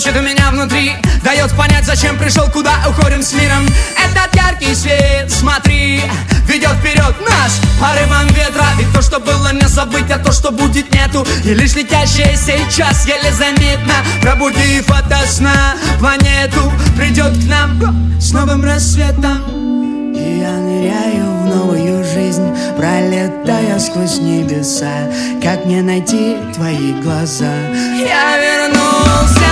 Звучит у меня внутри. Дает понять, зачем пришел, куда уходим с миром. Этот яркий свет, смотри, ведет вперед наш порывом ветра. Ведь то, что было, не забыть, а то, что будет, нету. И лишь летящее сейчас еле заметно. Пробудив ото сна планету Придет к нам с новым рассветом. И я ныряю в новую жизнь Пролетая сквозь небеса. Как мне найти твои глаза? Я вернулся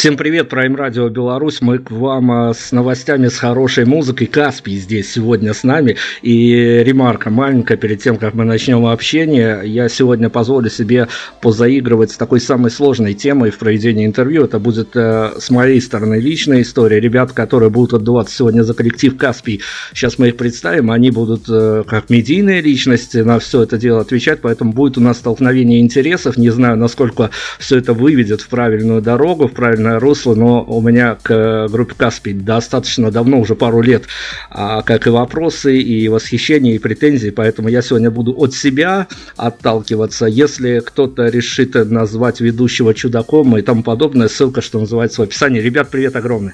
Всем привет, Prime Radio Беларусь. Мы к вам а, с новостями, с хорошей музыкой. Каспий здесь сегодня с нами. И ремарка маленькая перед тем, как мы начнем общение. Я сегодня позволю себе позаигрывать с такой самой сложной темой в проведении интервью. Это будет э, с моей стороны личная история. Ребята, которые будут отдуваться сегодня за коллектив Каспий, сейчас мы их представим. Они будут э, как медийные личности на все это дело отвечать, поэтому будет у нас столкновение интересов. Не знаю, насколько все это выведет в правильную дорогу, в правильное правильное русло, но у меня к э, группе Каспий достаточно давно, уже пару лет, а, как и вопросы, и восхищения, и претензии, поэтому я сегодня буду от себя отталкиваться. Если кто-то решит назвать ведущего чудаком и тому подобное, ссылка, что называется, в описании. Ребят, привет огромный.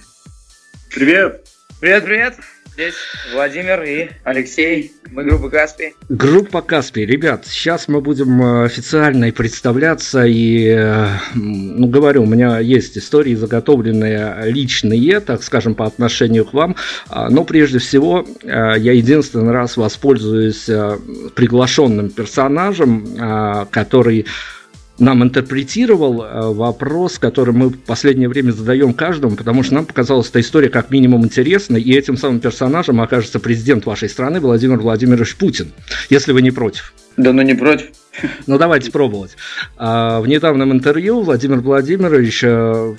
Привет. Привет, привет. Здесь Владимир и Алексей. Мы группа Каспий. Группа Каспий. Ребят, сейчас мы будем э, официально представляться. И, э, ну, говорю, у меня есть истории заготовленные личные, так скажем, по отношению к вам. А, но прежде всего, э, я единственный раз воспользуюсь приглашенным персонажем, который нам интерпретировал э, вопрос, который мы в последнее время задаем каждому, потому что нам показалась эта история как минимум интересной, и этим самым персонажем окажется президент вашей страны Владимир Владимирович Путин, если вы не против. Да ну не против. Ну, давайте пробовать. А, в недавнем интервью Владимир Владимирович э,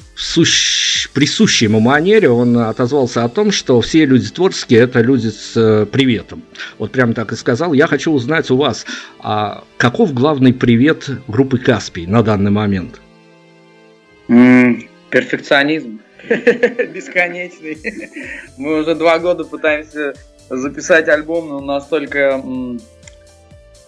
сущ присущей ему манере он отозвался о том, что все люди творческие – это люди с э, приветом. Вот прям так и сказал. Я хочу узнать у вас, а каков главный привет группы «Каспий» на данный момент? Перфекционизм. Бесконечный. Мы уже два года пытаемся записать альбом, но настолько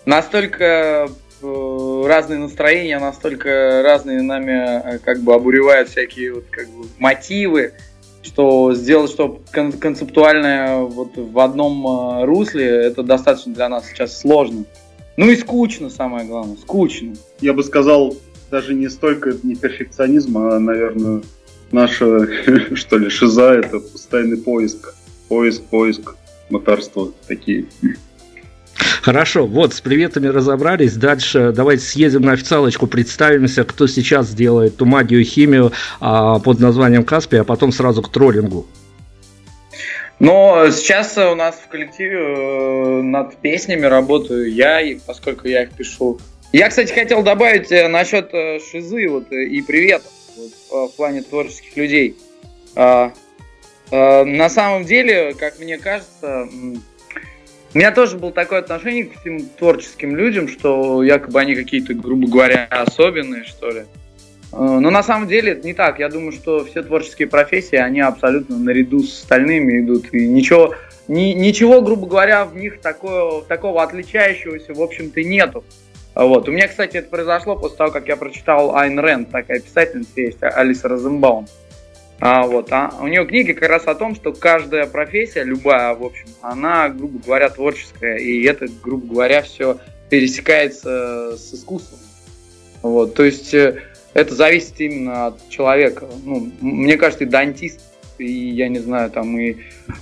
настолько разные настроения, настолько разные нами э, как бы обуревают всякие вот как бы мотивы, что сделать что концептуальное вот в одном э, русле, это достаточно для нас сейчас сложно. Ну и скучно, самое главное, скучно. Я бы сказал, даже не столько не перфекционизм, а, наверное, наша, что ли, шиза, это постоянный поиск. Поиск, поиск, моторство такие. Хорошо, вот с приветами разобрались. Дальше давайте съездим на официалочку, представимся, кто сейчас делает ту магию химию а, под названием Каспи, а потом сразу к троллингу. Но сейчас у нас в коллективе э, над песнями работаю я, и поскольку я их пишу. Я, кстати, хотел добавить э, насчет э, шизы вот, и приветов вот, в плане творческих людей. А, на самом деле, как мне кажется, у меня тоже было такое отношение к всем творческим людям, что якобы они какие-то, грубо говоря, особенные, что ли. Э, но на самом деле это не так. Я думаю, что все творческие профессии, они абсолютно наряду с остальными идут. И ничего, ни, ничего грубо говоря, в них такого, такого отличающегося, в общем-то, нету. Вот. У меня, кстати, это произошло после того, как я прочитал Айн Рэнд, такая писательница есть, Алиса Розенбаум. А, вот, а у нее книги как раз о том, что каждая профессия, любая, в общем, она, грубо говоря, творческая. И это, грубо говоря, все пересекается с искусством. Вот, то есть э, это зависит именно от человека. Ну, мне кажется, и дантист, и я не знаю, там и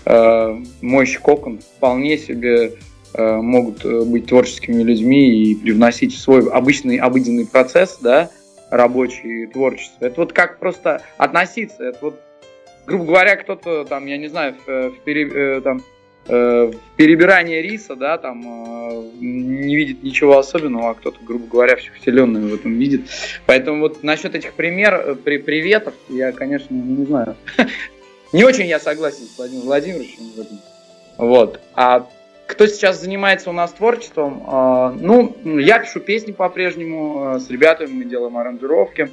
э, мойщик окон вполне себе э, могут э, быть творческими людьми и привносить в свой обычный обыденный процесс, да, рабочее творчество. Это вот как просто относиться. Это вот, грубо говоря, кто-то там, я не знаю, в, в, пере, э, там, э, в перебирании риса, да, там э, не видит ничего особенного, а кто-то, грубо говоря, всю вселенную в этом видит. Поэтому вот насчет этих пример, при, приветов я, конечно, не знаю. Не очень я согласен с Владимиром Владимировичем. Вот. А кто сейчас занимается у нас творчеством? А, ну, я пишу песни по-прежнему, а, с ребятами мы делаем аранжировки.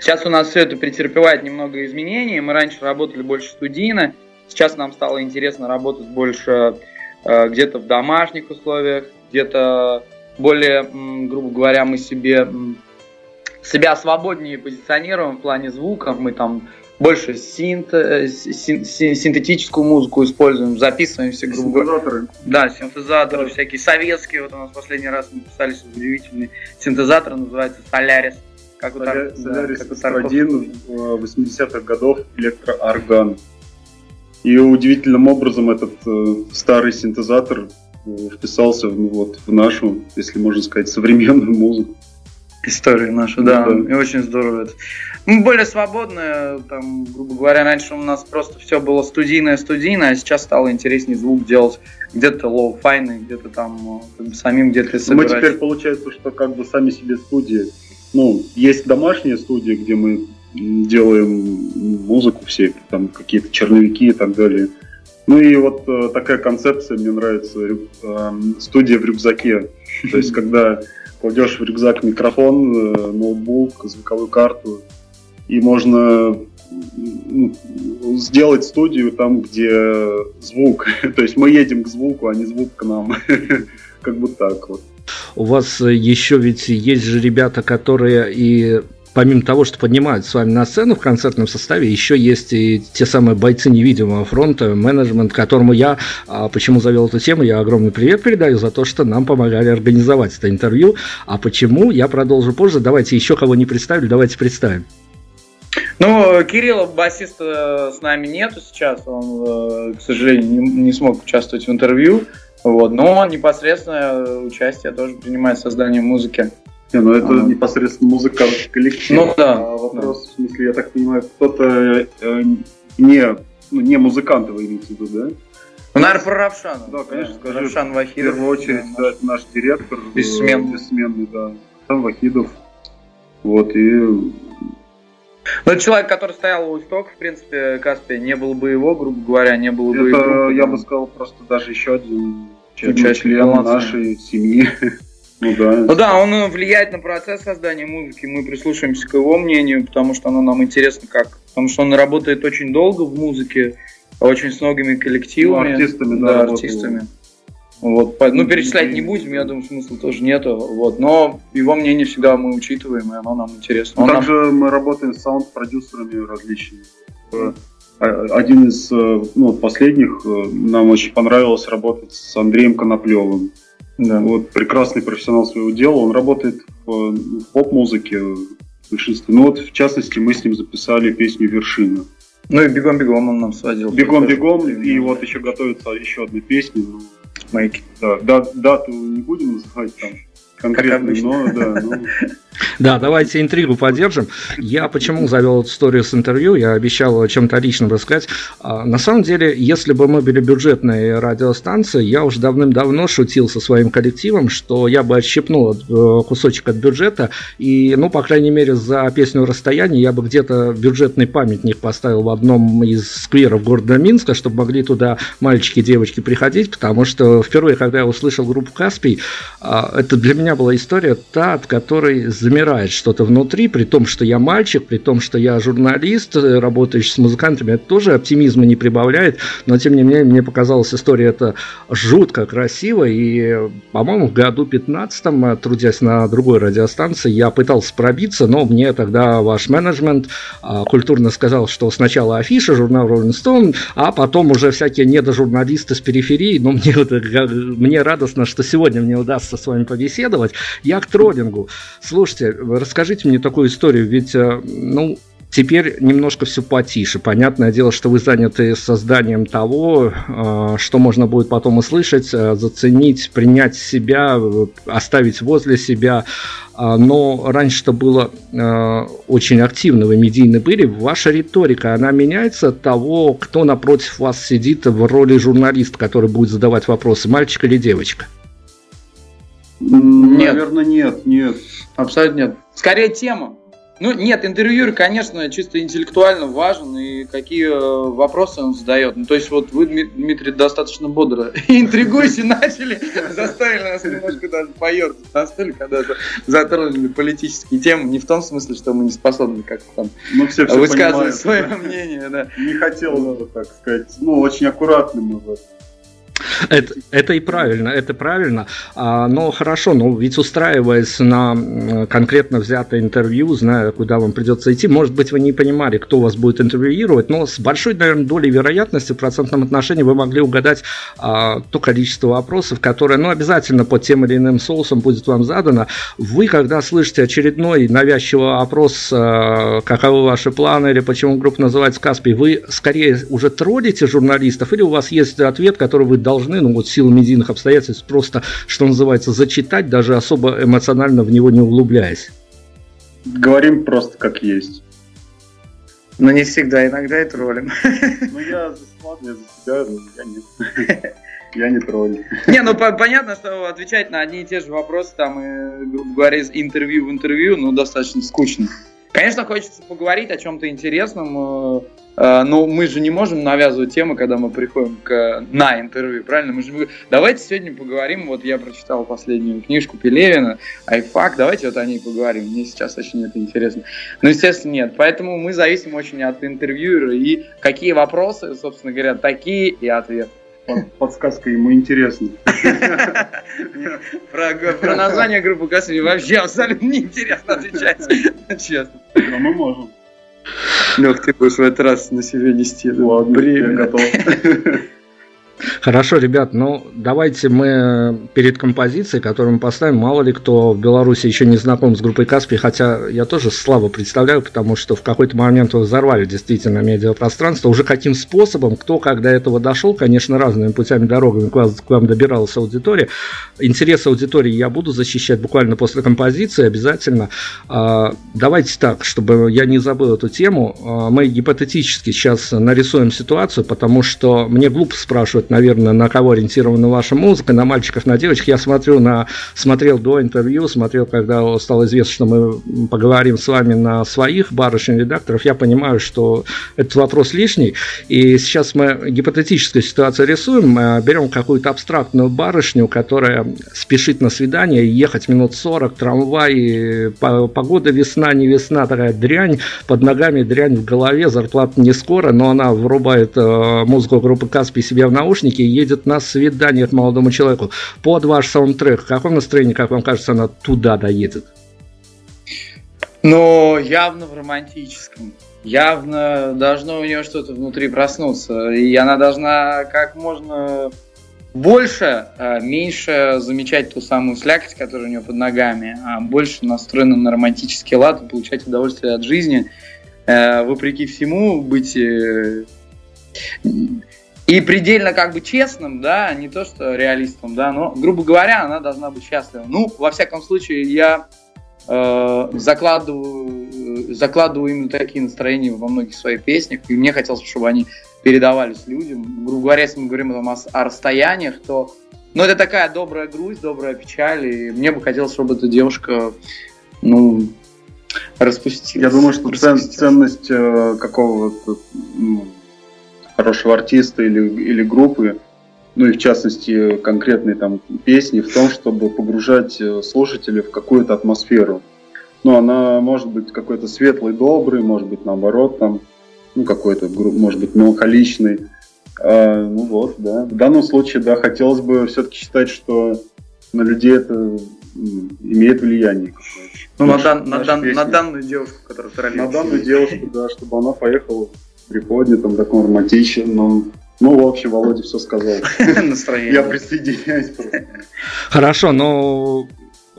Сейчас у нас все это претерпевает немного изменений. Мы раньше работали больше студийно, сейчас нам стало интересно работать больше а, где-то в домашних условиях, где-то более, грубо говоря, мы себе себя свободнее позиционируем в плане звука. Мы там больше синт, э, син, син, синтетическую музыку используем, записываемся, грубо Синтезаторы. Да, синтезаторы, да. всякие советские. Вот у нас последний раз мы писали удивительный синтезатор, называется Солярис. Как Солярис, Солярис да, один 80-х годов электроорган. И удивительным образом этот э, старый синтезатор э, вписался в, вот, в нашу, если можно сказать, современную музыку историю нашу, да, да. и очень здорово это. Мы более свободные, там, грубо говоря, раньше у нас просто все было студийное, студийное, а сейчас стало интереснее звук делать где-то лоу-файный, где-то там э, как бы, самим где-то собирать. Мы теперь получается, что как бы сами себе студии, ну, есть домашние студии, где мы делаем музыку все, там какие-то черновики и так далее. Ну и вот э, такая концепция мне нравится, э, студия в рюкзаке. То есть, когда кладешь в рюкзак микрофон, э, ноутбук, звуковую карту, и можно сделать студию там, где звук. То есть мы едем к звуку, а не звук к нам. Как бы так вот. У вас еще ведь есть же ребята, которые и помимо того, что поднимают с вами на сцену в концертном составе, еще есть и те самые бойцы невидимого фронта, менеджмент, которому я, а почему завел эту тему, я огромный привет передаю за то, что нам помогали организовать это интервью. А почему, я продолжу позже. Давайте еще кого не представили, давайте представим. Ну, Кирилла, басиста, с нами нету сейчас, он, э, к сожалению, не, смог участвовать в интервью, вот, но он непосредственно участие тоже принимает в создании музыки. Не, ну это а. непосредственно музыкальный коллектив. Ну да. А вопрос, да. в смысле, я так понимаю, кто-то э, не, ну, не музыканты вы имеете в виду, да? Ну, наверное, про Равшана. Да, конечно, скажи. Равшан Вахидов. В первую очередь, да, это наш директор. Э, бессменный. Бессменный, да. Равшан Вахидов. Вот, и Ну, это человек, который стоял у истоков, в принципе, Каспия, не было бы его, грубо говоря, не было бы Это, его. я бы сказал, просто даже еще один член, нашей семьи. Ну да. Ну да, он э, влияет на процесс создания музыки, мы прислушиваемся к его мнению, потому что оно нам интересно как. Потому что он работает очень долго в музыке, очень с многими коллективами. Ну, артистами, да, да, работал. артистами. Вот, ну, перечислять не будем, я думаю, смысла тоже нету. Вот, но его мнение всегда мы учитываем, и оно нам интересно. Он нам- Также мы работаем с саунд-продюсерами различными. Э, Один из э, ну, последних нам очень понравилось работать с Андреем Коноплевым. Да. Вот прекрасный профессионал своего дела. Он работает в, в поп-музыке в большинстве. Ну вот, в частности, мы с ним записали песню «Вершина». Ну и бегом-бегом он нам сводил. Бегом-бегом, и вот еще готовится еще одна песня. Ну, Мейки. да, да- дату не будем называть там конкретно, обычно. но да, ну, Да, давайте интригу поддержим. Я почему завел эту историю с интервью, я обещал чем-то личном рассказать. А, на самом деле, если бы мы были бюджетной радиостанцией, я уже давным-давно шутил со своим коллективом, что я бы отщепнул от- э, кусочек от бюджета, и, ну, по крайней мере, за песню «Расстояние» я бы где-то бюджетный памятник поставил в одном из скверов города Минска, чтобы могли туда мальчики и девочки приходить, потому что впервые, когда я услышал группу «Каспий», а, это для была история та, от которой замирает что-то внутри, при том, что я мальчик, при том, что я журналист, э, работающий с музыкантами, это тоже оптимизма не прибавляет, но тем не менее мне показалась история эта жутко красиво, и, по-моему, в году 15 э, трудясь на другой радиостанции, я пытался пробиться, но мне тогда ваш менеджмент а, культурно сказал, что сначала афиша, журнал Rolling Stone, а потом уже всякие недожурналисты с периферии, но мне, мне радостно, что сегодня мне удастся с вами побеседовать. Я к троллингу. Слушайте, расскажите мне такую историю, ведь, э, ну, Теперь немножко все потише. Понятное дело, что вы заняты созданием того, э, что можно будет потом услышать, э, заценить, принять себя, оставить возле себя. А, Но раньше-то было очень активно, вы медийны были. Ваша риторика, она меняется от того, кто напротив вас сидит в роли журналиста, который будет задавать вопросы, мальчик или девочка? Нет. наверное, нет, нет. Абсолютно нет. Скорее тема. Ну, нет, интервьюер, конечно, чисто интеллектуально важен, и какие э, вопросы он задает. Ну, то есть, вот вы, Дми- Дмитрий, достаточно бодро интригующе начали, заставили нас немножко даже поерзать на стуле, когда за- затронули политические темы. Не в том смысле, что мы не способны как-то там Ну, все все высказывать понимают. свое мнение, да. Не хотел бы, так сказать, ну, очень аккуратно мы в этом. Это, это и правильно, это правильно. А, но хорошо, но ведь устраиваясь на конкретно взятое интервью, зная, куда вам придется идти, может быть, вы не понимали, кто вас будет интервьюировать, но с большой, наверное, долей вероятности в процентном отношении вы могли угадать а, то количество вопросов, которое, ну, обязательно под тем или иным соусом будет вам задано. Вы, когда слышите очередной навязчивый опрос, а, каковы ваши планы или почему группа называется Каспий, вы скорее уже троллите журналистов или у вас есть ответ, который вы должны, ну вот силу медийных обстоятельств, просто, что называется, зачитать, даже особо эмоционально в него не углубляясь? Говорим просто как есть. Но не всегда, иногда и троллим. Ну, я за я за себя, но я не, я не тролль. Не, ну по- понятно, что отвечать на одни и те же вопросы, там, и, грубо говоря, из интервью в интервью, ну, достаточно скучно. Конечно, хочется поговорить о чем-то интересном, э, но мы же не можем навязывать темы, когда мы приходим к, на интервью, правильно? Мы же давайте сегодня поговорим, вот я прочитал последнюю книжку Пелевина, Айфак, давайте вот о ней поговорим, мне сейчас очень это интересно. Ну, естественно, нет, поэтому мы зависим очень от интервьюера, и какие вопросы, собственно говоря, такие и ответы. Под- Подсказка ему интересна. Про, название группы Каспий вообще абсолютно неинтересно отвечать, честно. Но мы можем. Лех, ты будешь в этот раз на себе нести. Ладно, я готов. Хорошо, ребят, ну давайте мы перед композицией, которую мы поставим, мало ли кто в Беларуси еще не знаком с группой Каспий, хотя я тоже слабо представляю, потому что в какой-то момент взорвали действительно медиапространство. Уже каким способом, кто до этого дошел, конечно, разными путями, дорогами к, вас, к вам добиралась аудитория. Интерес аудитории я буду защищать буквально после композиции обязательно. А, давайте так, чтобы я не забыл эту тему, а, мы гипотетически сейчас нарисуем ситуацию, потому что мне глупо спрашивать знают, наверное, на кого ориентирована ваша музыка, на мальчиков, на девочек. Я смотрю на, смотрел до интервью, смотрел, когда стало известно, что мы поговорим с вами на своих барышень редакторов, я понимаю, что этот вопрос лишний. И сейчас мы гипотетическую ситуацию рисуем, мы берем какую-то абстрактную барышню, которая спешит на свидание, ехать минут 40, трамвай, погода весна, не весна, такая дрянь, под ногами дрянь в голове, зарплата не скоро, но она врубает э, музыку группы Каспи себе в наушники и едет на свидание к молодому человеку. Под ваш саундтрек, в каком настроении, как вам кажется, она туда доедет? Ну, явно в романтическом. Явно должно у нее что-то внутри проснуться. И она должна как можно больше, а, меньше замечать ту самую слякоть, которая у нее под ногами, а больше настроена на романтический лад получать удовольствие от жизни, э, вопреки всему быть э, и предельно как бы честным, да, не то что реалистом, да, но, грубо говоря, она должна быть счастлива. Ну, во всяком случае, я э, закладываю, закладываю именно такие настроения во многих своих песнях, и мне хотелось, чтобы они передавались людям. Грубо говоря, если мы говорим там, о, о расстояниях, то ну, это такая добрая грусть, добрая печаль, и мне бы хотелось, чтобы эта девушка, ну, распустилась. Я думаю, что цен, ценность э, какого-то ну, хорошего артиста или, или группы, ну и в частности конкретной там песни, в том, чтобы погружать э, слушателей в какую-то атмосферу. Ну, она может быть какой-то светлый, добрый, может быть наоборот там ну, какой-то, может быть, меланхоличный. А, ну вот, да. В данном случае, да, хотелось бы все-таки считать, что на людей это имеет влияние Ну, на, дан, на, дан, на данную девушку, которая На данную девушку, да, чтобы она поехала там, таком романтичном, ну, в общем, Володя все сказал. Настроение. Я присоединяюсь. Хорошо, но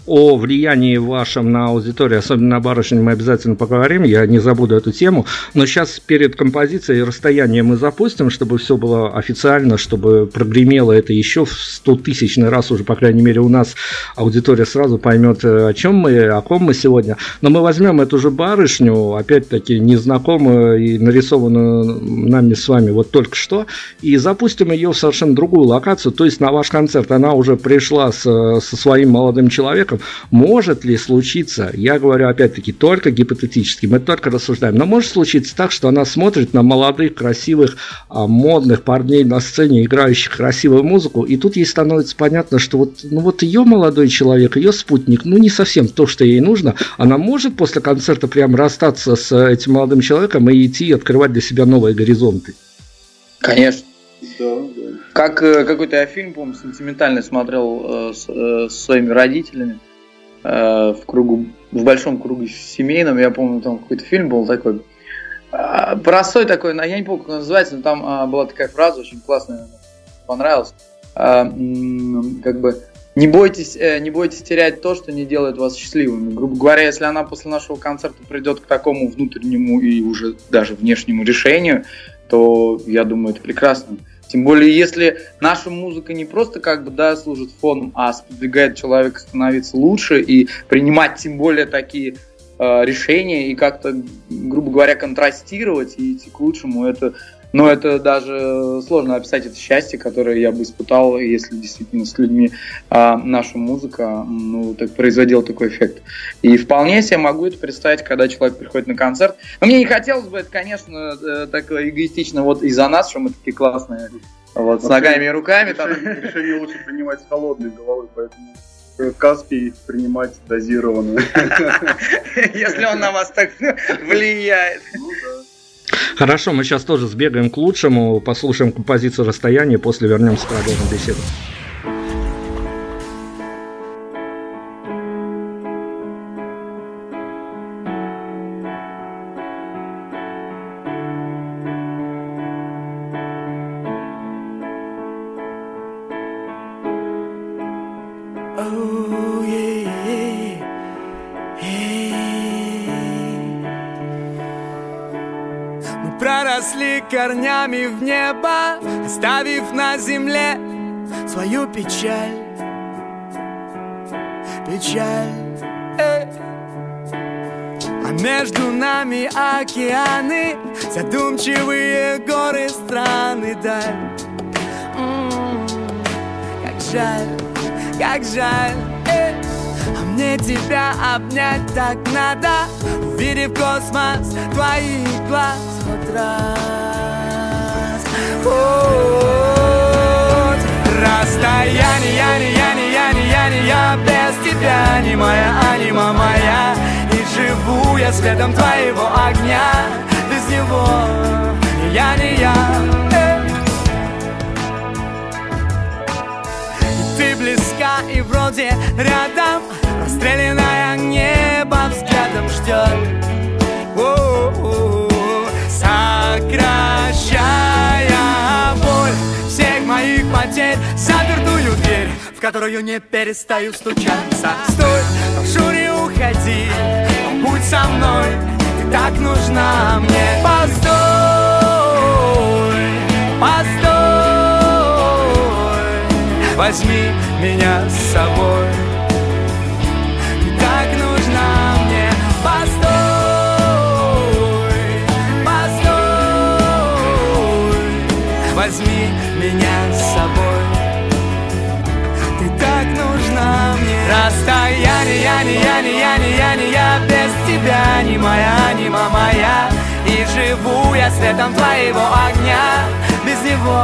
о влиянии вашем на аудиторию, особенно на барышень, мы обязательно поговорим, я не забуду эту тему. Но сейчас перед композицией расстояние мы запустим, чтобы все было официально, чтобы прогремело это еще в 100 тысячный раз уже, по крайней мере, у нас аудитория сразу поймет, э, о чем мы, о ком мы сегодня. Но мы возьмем эту же барышню, опять-таки незнакомую и нарисованную нами с вами вот только что, и запустим ее в совершенно другую локацию, то есть на ваш концерт. Она уже пришла с, со своим молодым человеком, человеком. Может ли случиться, я говорю опять-таки только гипотетически, мы только рассуждаем, но может случиться так, что она смотрит на молодых, красивых, а, модных парней на сцене, играющих красивую музыку, и тут ей становится понятно, что вот, ну вот ее молодой человек, ее спутник, ну не совсем то, что ей нужно, она может после концерта прям расстаться с этим молодым человеком и идти открывать для себя новые горизонты. Конечно. Да, да. Как э, какой-то я фильм, помню, сентиментальный смотрел э, с, э, с своими родителями э, в кругу, в большом кругу семейном. Я помню, там какой-то фильм был такой. Э, простой такой, я не помню, как он называется, но там э, была такая фраза очень классная, понравилась. Э, как бы не бойтесь, э, не бойтесь терять то, что не делает вас счастливыми. Грубо говоря, если она после нашего концерта придет к такому внутреннему и уже даже внешнему решению, то я думаю, это прекрасно. Тем более, если наша музыка не просто как бы, да, служит фоном, а сподвигает человека становиться лучше и принимать тем более такие э, решения и как-то, грубо говоря, контрастировать и идти к лучшему, это но это даже сложно описать это счастье, которое я бы испытал, если действительно с людьми а, наша музыка ну, так производила такой эффект. И вполне себе могу это представить, когда человек приходит на концерт. Но мне не хотелось бы это, конечно, э, так эгоистично вот из-за нас, что мы такие классные вот, с ногами и руками. Там. Решение лучше принимать с холодной головой, поэтому Каспий принимать дозированно. Если он на вас так влияет. Ну да. Хорошо, мы сейчас тоже сбегаем к лучшему, послушаем композицию расстояния, после вернемся, продолжим беседу. Корнями в небо, оставив на земле свою печаль. Печаль. Эй. А между нами океаны, задумчивые горы страны даль. жаль, как жаль э. А мне тебя обнять так надо Увидев космос твоих глаз хоть Вот Расстояние, я не, я не, я не, я не, я без тебя Не моя анима моя. И живу я светом твоего огня. Без него я, не я. И ты близка и вроде рядом. Расстрелянное небо взглядом ждет. Всех моих потерь. Запертую дверь, в которую не перестаю стучаться. Стой, прошу не уходи, будь со мной. Ты так нужна мне. Постой, постой. Возьми меня с собой светом твоего огня. Без него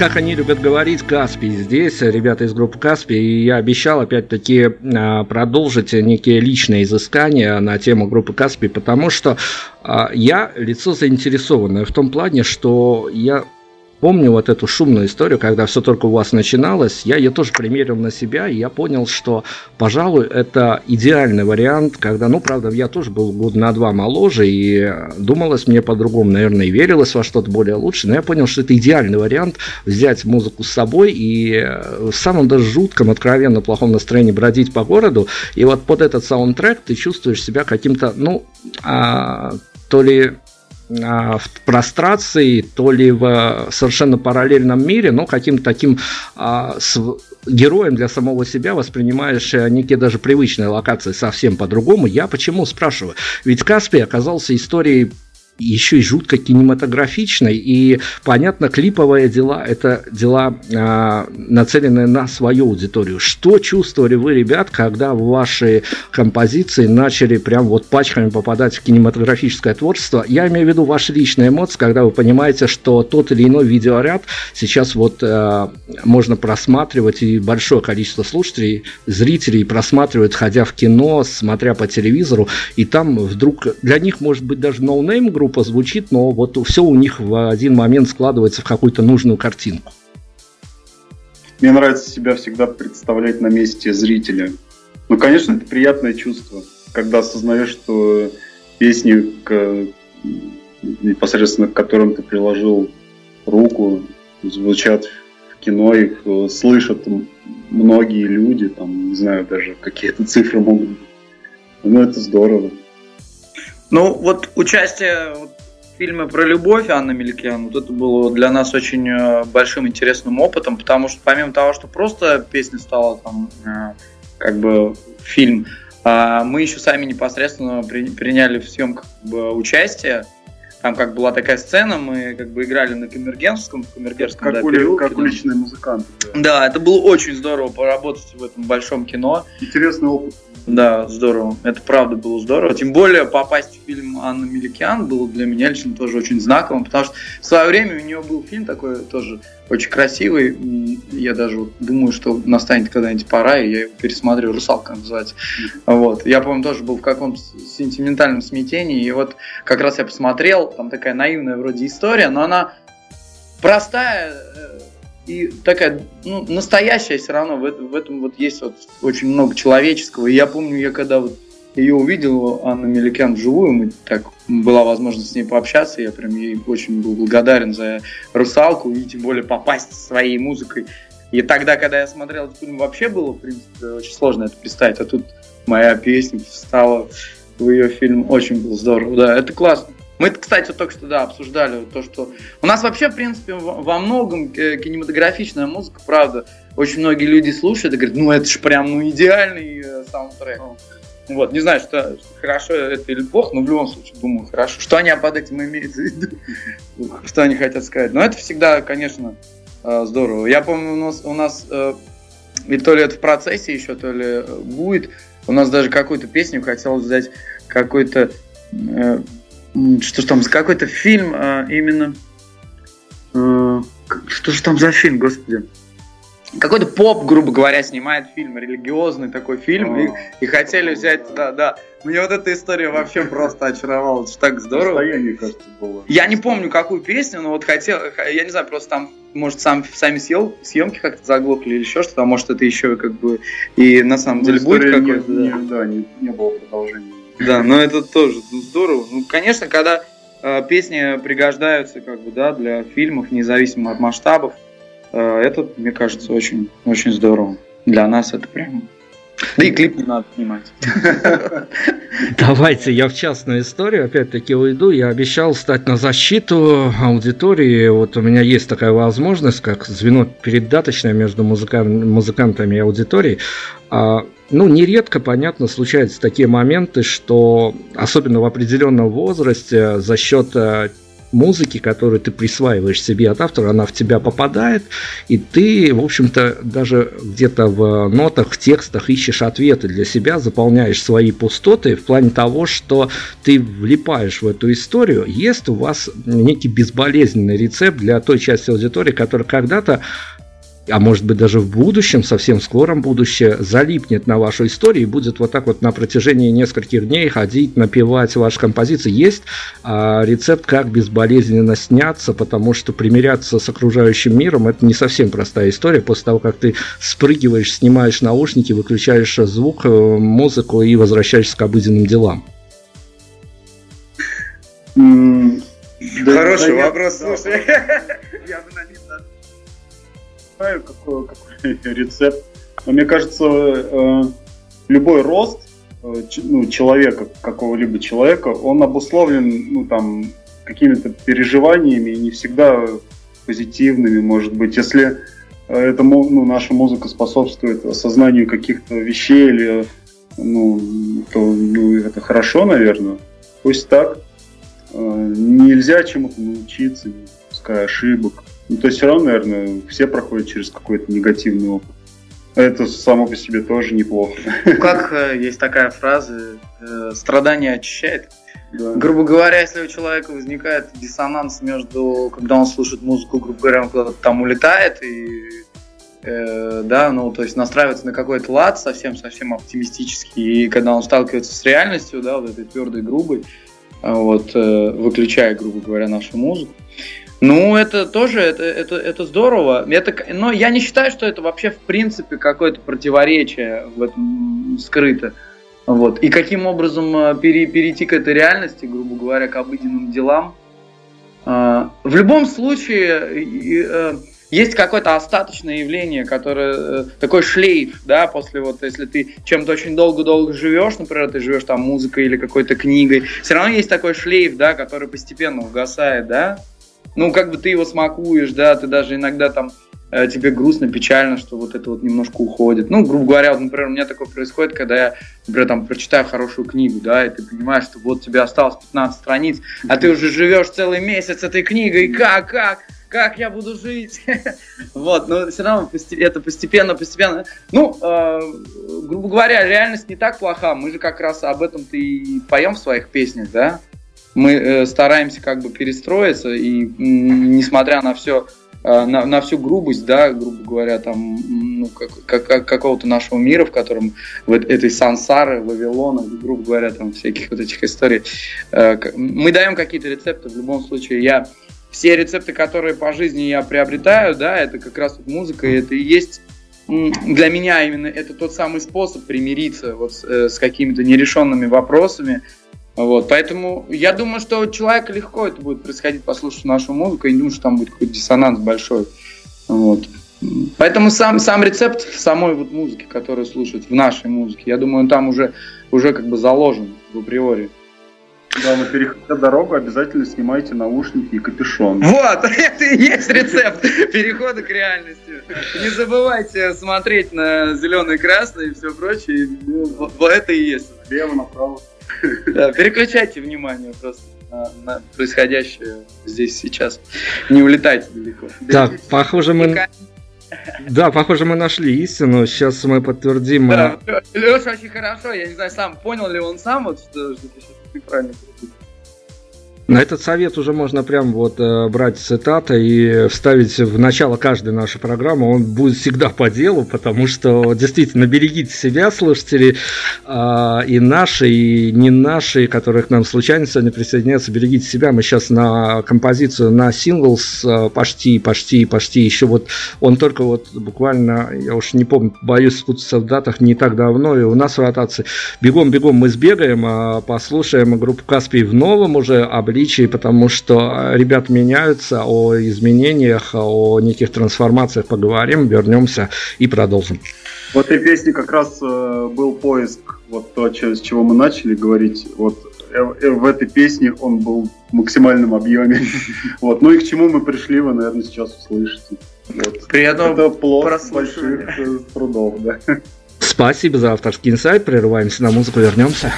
как они любят говорить, Каспий здесь, ребята из группы Каспий, и я обещал опять-таки а, продолжить некие личные изыскания на тему группы Каспий, потому что а, я лицо заинтересованное в том плане, что я Помню вот эту шумную историю, когда все только у вас начиналось, я ее тоже примерил на себя, и я понял, что, пожалуй, это идеальный вариант, когда, ну, правда, я тоже был год на два моложе, и думалось мне по-другому, наверное, и верилось во что-то более лучшее, но я понял, что это идеальный вариант взять музыку с собой и в самом даже жутком, откровенно плохом настроении бродить по городу, и вот под этот саундтрек ты чувствуешь себя каким-то, ну, а, то ли в прострации, то ли в совершенно параллельном мире, но каким-то таким а, с, героем для самого себя воспринимаешь э, некие даже привычные локации совсем по-другому. Я почему спрашиваю? Ведь Каспий оказался историей еще и жутко кинематографичной, и, понятно, клиповые дела – это дела, э, нацеленные на свою аудиторию. Что чувствовали вы, ребят, когда ваши композиции начали прям вот пачками попадать в кинематографическое творчество? Я имею в виду ваши личные эмоции, когда вы понимаете, что тот или иной видеоряд сейчас вот э, можно просматривать, и большое количество слушателей, зрителей просматривают, ходя в кино, смотря по телевизору, и там вдруг для них может быть даже ноунейм группа, глупо звучит, но вот все у них в один момент складывается в какую-то нужную картинку. Мне нравится себя всегда представлять на месте зрителя. Ну, конечно, это приятное чувство, когда осознаешь, что песни, к, непосредственно к которым ты приложил руку, звучат в кино, их э, слышат многие люди, там, не знаю, даже какие-то цифры могут быть. Ну, это здорово. Ну, вот участие в фильме про любовь Анны Меликян, вот это было для нас очень э, большим интересным опытом, потому что помимо того, что просто песня стала там э, как бы фильм, а мы еще сами непосредственно приняли в съемках как бы, участие. Там как была такая сцена, мы как бы играли на Камергенском, в Камергерском как, да, ули, переулке, как да. уличные музыканты. Да. да, это было очень здорово поработать в этом большом кино. Интересный опыт Да, здорово. Это правда было здорово. Тем более попасть в фильм Анны Меликян было для меня лично тоже очень знаковым, потому что в свое время у нее был фильм такой тоже очень красивый. Я даже думаю, что настанет когда-нибудь пора, и я его пересмотрю. «Русалка» называется. Вот. Я, по-моему, тоже был в каком-то сентиментальном смятении, и вот как раз я посмотрел, там такая наивная вроде история, но она простая, и такая, ну, настоящая все равно, в, в этом вот есть вот очень много человеческого. И я помню, я когда вот ее увидел, Анна Меликян вживую, мы так, была возможность с ней пообщаться, я прям ей очень был благодарен за «Русалку», и тем более попасть своей музыкой. И тогда, когда я смотрел этот фильм, вообще было, в принципе, очень сложно это представить, а тут моя песня встала в ее фильм, очень было здорово, да, это классно. Мы, кстати, только что да, обсуждали то, что у нас вообще, в принципе, во многом э, кинематографичная музыка, правда, очень многие люди слушают и говорят, ну это же прям ну, идеальный э, саундтрек. Вот, не знаю, что, что хорошо это или плохо, но в любом случае думаю, хорошо. Что они под этим имеют в виду? что они хотят сказать. Но это всегда, конечно, э, здорово. Я помню, у нас, у нас и то ли это в процессе еще, то ли будет. У нас даже какую-то песню хотел взять какой-то что ж там, какой-то фильм а, именно... А, что же там за фильм, господи? Какой-то поп, грубо говоря, снимает фильм, религиозный такой фильм, и, и хотели взять, да, да. Мне вот эта история вообще просто очаровала, это так здорово. Кажется, было. Я не помню, какую песню, но вот хотел, я не знаю, просто там, может, сам, сами съел, съемки как-то заглохли или еще что-то, а может, это еще как бы и на самом деле будет какой-то. Да не, не было продолжения. Да, но это тоже здорово. Ну, конечно, когда э, песни пригождаются как бы, да, для фильмов, независимо от масштабов, э, это, мне кажется, очень, очень здорово. Для нас это прям да и клип не надо снимать. Давайте я в частную историю опять-таки уйду. Я обещал стать на защиту аудитории. Вот у меня есть такая возможность, как звено передаточное между музыкан- музыкантами и аудиторией. А, ну, нередко, понятно, случаются такие моменты, что, особенно в определенном возрасте, за счет э, музыки, которую ты присваиваешь себе от автора, она в тебя попадает, и ты, в общем-то, даже где-то в нотах, в текстах ищешь ответы для себя, заполняешь свои пустоты в плане того, что ты влипаешь в эту историю. Есть у вас некий безболезненный рецепт для той части аудитории, которая когда-то а может быть даже в будущем, совсем скором будущем, залипнет на вашу историю и будет вот так вот на протяжении нескольких дней ходить, напевать ваши композиции. Есть а, рецепт, как безболезненно сняться, потому что примиряться с окружающим миром это не совсем простая история. После того, как ты спрыгиваешь, снимаешь наушники, выключаешь звук, э, музыку и возвращаешься к обыденным делам. Хороший вопрос, слушай. Я бы на знаю, какой, какой рецепт. Но мне кажется, э, любой рост э, ну, человека, какого-либо человека, он обусловлен ну, там, какими-то переживаниями, не всегда позитивными, может быть. Если э, это, ну, наша музыка способствует осознанию каких-то вещей, или, ну, то ну, это хорошо, наверное. Пусть так. Нельзя чему-то научиться, не пускай ошибок. Ну, то есть все равно, наверное, все проходят через какой-то негативный опыт. Это само по себе тоже неплохо. Ну, как э, есть такая фраза, э, страдание очищает. Да. Грубо говоря, если у человека возникает диссонанс между, когда он слушает музыку, грубо говоря, он куда-то там улетает и э, да, ну, то есть настраивается на какой-то лад совсем-совсем оптимистический, и когда он сталкивается с реальностью, да, вот этой твердой, грубой, вот, э, выключая, грубо говоря, нашу музыку, ну, это тоже, это, это, это здорово. Это, но я не считаю, что это вообще в принципе какое-то противоречие в этом скрыто. Вот. И каким образом э, пере, перейти к этой реальности, грубо говоря, к обыденным делам. А, в любом случае, э, есть какое-то остаточное явление, которое э, такой шлейф, да, после вот, если ты чем-то очень долго-долго живешь, например, ты живешь там музыкой или какой-то книгой, все равно есть такой шлейф, да, который постепенно угасает, да, ну, как бы ты его смакуешь, да, ты даже иногда там э, тебе грустно, печально, что вот это вот немножко уходит. Ну, грубо говоря, вот, например, у меня такое происходит, когда я, например, там прочитаю хорошую книгу, да, и ты понимаешь, что вот тебе осталось 15 страниц, а ты уже живешь целый месяц этой книгой, как, как? как я буду жить? вот, но все равно это постепенно, постепенно. Ну, э, грубо говоря, реальность не так плоха. Мы же как раз об этом-то и поем в своих песнях, да? Мы э, стараемся как бы перестроиться, и несмотря на все Э, на, на всю грубость, да, грубо говоря, там, ну, как, как, какого-то нашего мира, в котором в этой сансары, Вавилона, грубо говоря, там, всяких вот этих историй. Э, мы даем какие-то рецепты, в любом случае, я все рецепты, которые по жизни я приобретаю, да, это как раз вот музыка, и это и есть для меня именно это тот самый способ примириться вот с, с какими-то нерешенными вопросами, вот, поэтому я думаю, что человеку легко это будет происходить, послушав нашу музыку, и не думаю, что там будет какой-то диссонанс большой. Вот. Поэтому сам, сам рецепт самой вот музыки, которую слушают в нашей музыке, я думаю, он там уже, уже как бы заложен в априори. Да, но переходя дорогу, обязательно снимайте наушники и капюшон. Вот, это и есть рецепт перехода к реальности. Не забывайте смотреть на зеленый, красный и все прочее. Вот это и есть. Лево, направо. Да, переключайте внимание просто на, на происходящее здесь сейчас. Не улетайте далеко. Так, похоже мы... Да, похоже, мы нашли истину. Сейчас мы подтвердим. Да, Леша очень хорошо. Я не знаю, сам понял ли он сам, вот что, что ты правильно на этот совет уже можно прям вот э, брать цитаты и вставить в начало каждой нашей программы. Он будет всегда по делу, потому что действительно берегите себя, слушатели, э, и наши, и не наши, которые к нам случайно сегодня присоединяются. Берегите себя. Мы сейчас на композицию, на синглс э, почти, почти, почти. Еще вот он только вот буквально, я уж не помню, боюсь спутаться в датах, не так давно, и у нас в ротации. Бегом, бегом мы сбегаем, э, послушаем группу Каспий в новом уже обличии различий, потому что ребят меняются, о изменениях, о неких трансформациях поговорим, вернемся и продолжим. В этой песне как раз э, был поиск, вот то, с чего мы начали говорить, вот э, э, в этой песне он был в максимальном объеме. Вот. Ну и к чему мы пришли, вы, наверное, сейчас услышите. Вот. Приятного Это плод больших трудов, да. Спасибо за авторский инсайт. Прерываемся на музыку, вернемся.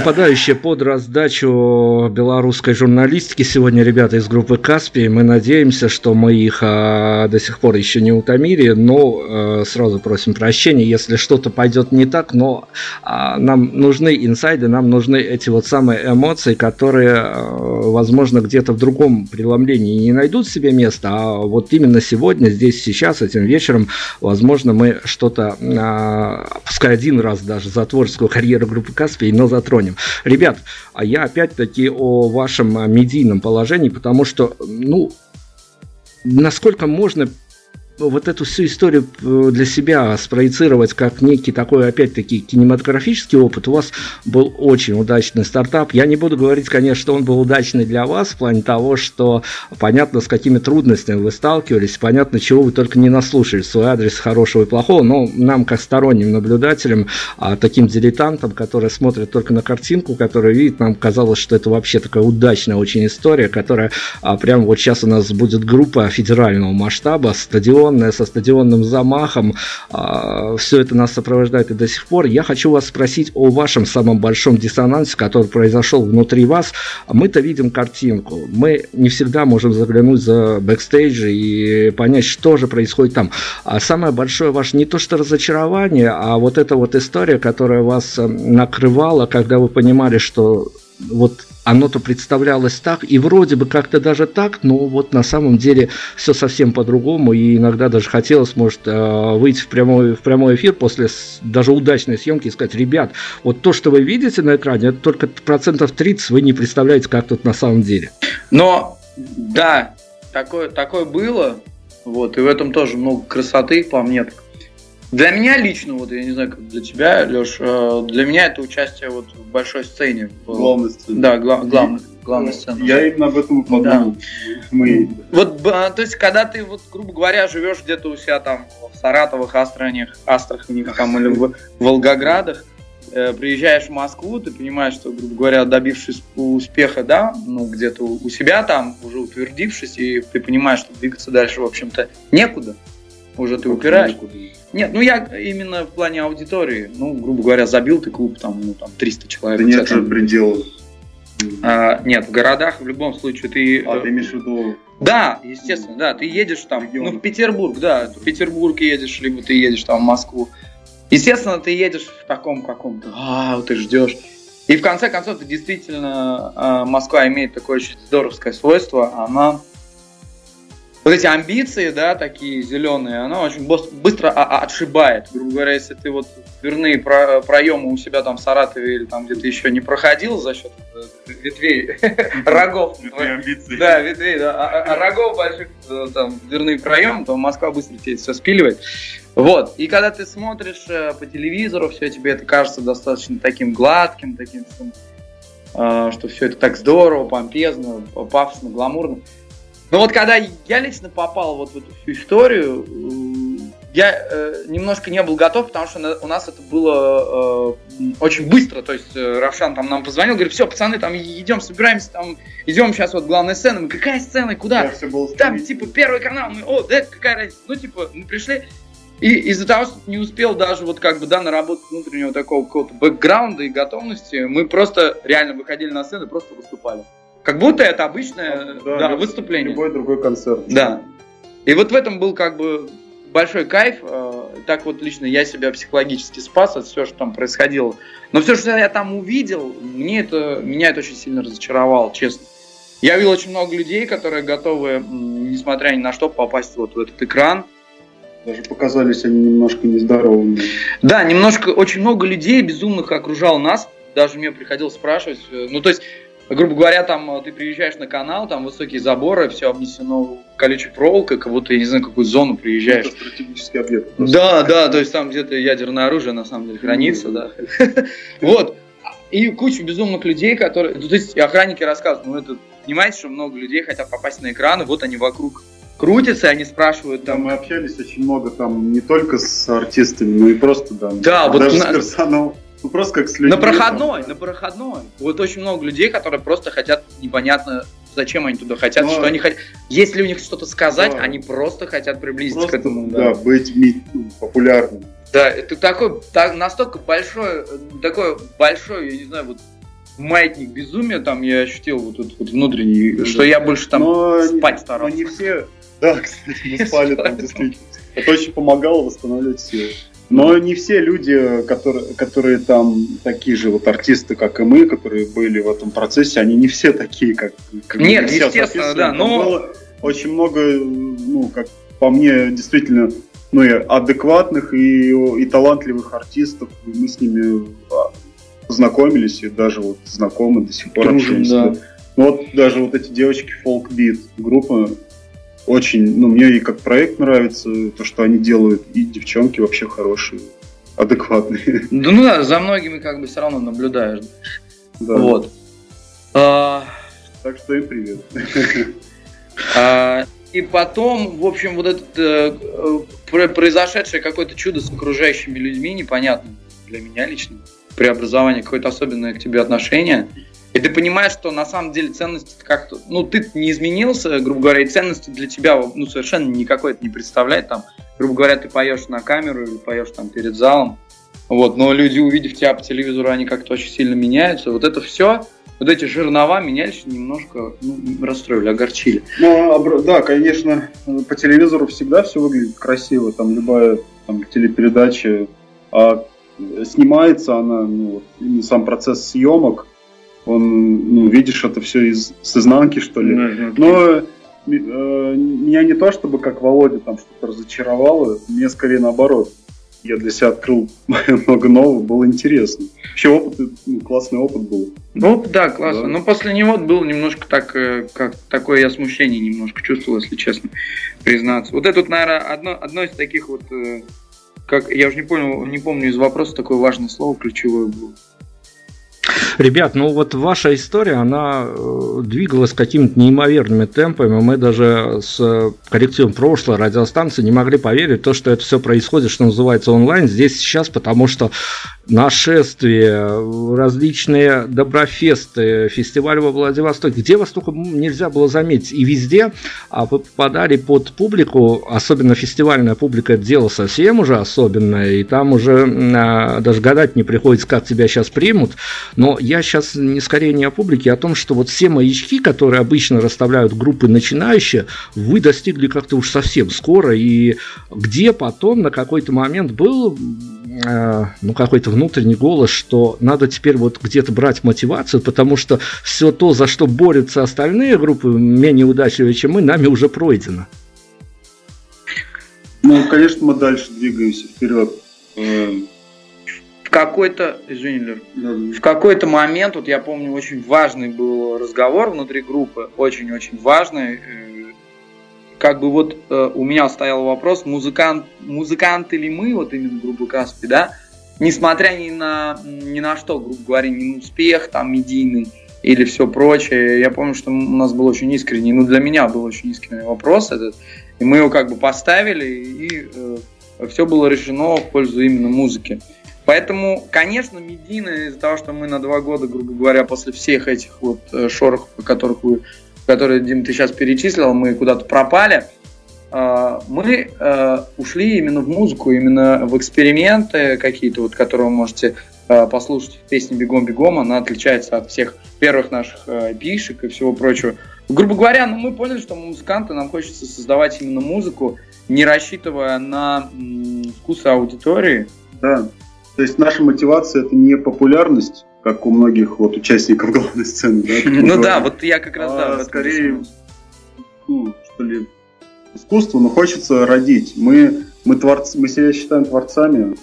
Попадающие под раздачу белорусской журналистики сегодня ребята из группы Каспий. Мы надеемся, что мы их а, до сих пор еще не утомили, но а, сразу просим прощения, если что-то пойдет не так, но а, нам нужны инсайды, нам нужны эти вот самые эмоции, которые, а, возможно, где-то в другом преломлении не найдут себе места, а вот именно сегодня, здесь, сейчас, этим вечером, возможно, мы что-то, а, пускай один раз даже за творческую карьеру группы Каспий, но затронем. Ребят, а я опять-таки о вашем медийном положении, потому что, ну, насколько можно вот эту всю историю э, для себя спроецировать как некий такой, опять-таки, кинематографический опыт, у вас был очень удачный стартап. Я не буду говорить, конечно, что он был удачный для вас в плане того, что понятно, с какими трудностями вы сталкивались, понятно, чего вы только не наслушали свой адрес хорошего и плохого, но нам, как сторонним наблюдателям, а таким дилетантам, которые смотрят только на картинку, которые видят, нам казалось, что это вообще такая удачная очень история, которая а, прямо вот сейчас у нас будет группа федерального масштаба, стадион, стадионная, со стадионным замахом. А, Все это нас сопровождает и до сих пор. Я хочу вас спросить о вашем самом большом диссонансе, который произошел внутри вас. Мы-то видим картинку. Мы не всегда можем заглянуть за бэкстейдж и понять, что же происходит там. А самое большое ваше не то что разочарование, а вот эта вот история, которая вас накрывала, когда вы понимали, что вот оно-то представлялось так, и вроде бы как-то даже так, но вот на самом деле все совсем по-другому, и иногда даже хотелось, может, э, выйти в прямой, в прямой эфир после даже удачной съемки и сказать, ребят, вот то, что вы видите на экране, это только процентов 30, вы не представляете, как тут на самом деле. Но, да, такое, такое было, вот, и в этом тоже много красоты, по мне, для меня лично, вот я не знаю, как для тебя, Леш, э, для меня это участие вот в большой сцене. Главной сцене. Да, гла- главной, главной сцене. Я именно об этом и подумал. Да. Мы... Вот, то есть, когда ты, вот, грубо говоря, живешь где-то у себя там в Саратовых, Астраханях, Астраханях там, или в Волгоградах, э, приезжаешь в Москву, ты понимаешь, что, грубо говоря, добившись успеха, да, ну, где-то у себя там, уже утвердившись, и ты понимаешь, что двигаться дальше, в общем-то, некуда. Уже ты упираешь. Некуда. Нет, ну я именно в плане аудитории, ну, грубо говоря, забил ты клуб, там, ну, там 300 человек. Да нет же пределов. А, нет, в городах в любом случае ты... А, ты имеешь в виду... Да, естественно, да, ты едешь там, Регион. ну, в Петербург, да, в Петербург едешь, либо ты едешь там в Москву. Естественно, ты едешь в таком каком-то, а, ты ждешь. И в конце концов, ты действительно, а, Москва имеет такое очень здоровское свойство, она вот эти амбиции, да, такие зеленые, она очень быстро отшибает. Грубо говоря, если ты вот дверные проемы у себя там в Саратове или там где-то еще не проходил за счет э, ветвей, рогов. Да, ветвей, да, а, а, а рогов больших, э, там, дверные проемы, то Москва быстро тебе все спиливает. Вот, и когда ты смотришь э, по телевизору, все тебе это кажется достаточно таким гладким, таким, что все это так здорово, помпезно, пафосно, гламурно. Но вот когда я лично попал вот в эту всю историю, я э, немножко не был готов, потому что на, у нас это было э, очень быстро. То есть э, Равшан там нам позвонил, говорит, все, пацаны, там идем, собираемся, там идем сейчас вот главная сцена. Мы, какая сцена, куда? Да, все было там, типа, первый канал. Мы, о, да, какая разница? Ну, типа, мы пришли. И из-за того, что не успел даже вот как бы, да, наработать внутреннего такого какого-то бэкграунда и готовности, мы просто реально выходили на сцену и просто выступали. Как будто это обычное да, да, выступление. Любой другой концерт. Да. И вот в этом был как бы большой кайф. Э, так вот лично я себя психологически спас от всего, что там происходило. Но все, что я там увидел, мне это, меня это очень сильно разочаровало, честно. Я видел очень много людей, которые готовы, несмотря ни на что, попасть вот в этот экран. Даже показались они немножко нездоровыми. Да, немножко, очень много людей безумных окружал нас. Даже мне приходилось спрашивать. Э, ну, то есть, грубо говоря, там э, ты приезжаешь на канал, там высокие заборы, все обнесено колючей проволокой, как будто, я не знаю, какую зону приезжаешь. Это стратегический объект. Да, да, то есть там где-то ядерное оружие на самом деле хранится, да. Вот. И куча безумных людей, которые... Ну, то есть охранники рассказывают, ну это... Понимаете, что много людей хотят попасть на экраны, вот они вокруг крутятся, они спрашивают там... Мы общались очень много там не только с артистами, но и просто там. Да, даже вот с персоналом. Ну, просто как с людьми. На проходной, на проходной. Вот очень много людей, которые просто хотят непонятно зачем они туда хотят, Но... что они хотят. Если у них что-то сказать, да. они просто хотят приблизиться просто, к этому. Да, да быть популярным. Да, это такой, так, настолько большой, такой большой, я не знаю, вот маятник безумия там я ощутил вот этот вот внутренний, что я больше там но, спать старался. Но не все, да, кстати, мы спали там действительно. Это очень помогало восстанавливать силы. Но не все люди, которые, которые там такие же вот артисты, как и мы, которые были в этом процессе, они не все такие, как, как Нет, естественно, да, но... Было очень много, ну, как по мне, действительно, ну, и адекватных и, и талантливых артистов. Мы с ними а, познакомились и даже вот знакомы до сих пор Дружим, Да. Ну, вот даже вот эти девочки Folk Beat группа очень, ну, мне и как проект нравится, то, что они делают, и девчонки вообще хорошие, адекватные. Да, ну да, за многими как бы все равно наблюдаешь. Да. Вот. А... Так что им привет. А, и потом, в общем, вот это э, произошедшее какое-то чудо с окружающими людьми, непонятно для меня лично, преобразование, какое-то особенное к тебе отношение – и ты понимаешь, что на самом деле ценности как-то, ну, ты не изменился, грубо говоря, и ценности для тебя, ну, совершенно никакой это не представляет, там, грубо говоря, ты поешь на камеру или поешь там перед залом, вот, но люди, увидев тебя по телевизору, они как-то очень сильно меняются, вот это все, вот эти жернова меня лично немножко ну, расстроили, огорчили. Ну, да, конечно, по телевизору всегда все выглядит красиво, там любая там, телепередача, а снимается она, ну, сам процесс съемок, он, ну, видишь это все из, с изнанки, что ли. Но э, меня не то, чтобы как Володя там что-то разочаровало, мне скорее наоборот. Я для себя открыл много нового, было интересно. Вообще опыт, ну, классный опыт был. Ну, да, классно. Да. Но после него было немножко так, э, как такое я смущение немножко чувствовал, если честно признаться. Вот это, вот, наверное, одно, одно из таких вот, э, как я уже не понял, не помню из вопроса такое важное слово ключевое было. Ребят, ну вот ваша история, она э, двигалась какими-то неимоверными темпами. Мы даже с коллективом прошлой радиостанции не могли поверить то, что это все происходит, что называется, онлайн здесь сейчас, потому что нашествия, различные доброфесты, фестиваль во Владивостоке, где вас только нельзя было заметить. И везде а вы попадали под публику, особенно фестивальная публика, это дело совсем уже особенное, и там уже а, даже гадать не приходится, как тебя сейчас примут. Но я сейчас не скорее не о публике, а о том, что вот все маячки, которые обычно расставляют группы начинающие, вы достигли как-то уж совсем скоро, и где потом на какой-то момент был Э, ну, какой-то внутренний голос, что надо теперь вот где-то брать мотивацию, потому что все то, за что борются остальные группы, менее удачливые, чем мы, нами уже пройдено. Ну, конечно, мы дальше двигаемся вперед. В какой-то, извини, Лер, в какой-то момент, вот я помню, очень важный был разговор внутри группы, очень-очень важный, э, как бы вот э, у меня стоял вопрос, музыкант, музыканты ли мы, вот именно группы Каспи, да, несмотря ни на, ни на что, грубо говоря, ни на успех там медийный или все прочее. Я помню, что у нас был очень искренний, ну для меня был очень искренний вопрос этот, и мы его как бы поставили, и э, все было решено в пользу именно музыки. Поэтому, конечно, медийно из-за того, что мы на два года, грубо говоря, после всех этих вот э, шорохов, которых вы которые, Дим, ты сейчас перечислил, мы куда-то пропали, а, мы а, ушли именно в музыку, именно в эксперименты какие-то, вот, которые вы можете послушать в песне «Бегом-бегом». Она отличается от всех первых наших пишек и всего прочего. Грубо говоря, ну, мы поняли, что музыканты, нам хочется создавать именно музыку, не рассчитывая на вкусы аудитории. Да, то есть наша мотивация – это не популярность, как у многих вот участников главной сцены, да? Ну да, вот я как раз, да. Скорее, ну, что ли, искусство, но хочется родить. Мы, мы, творцы, мы себя считаем творцами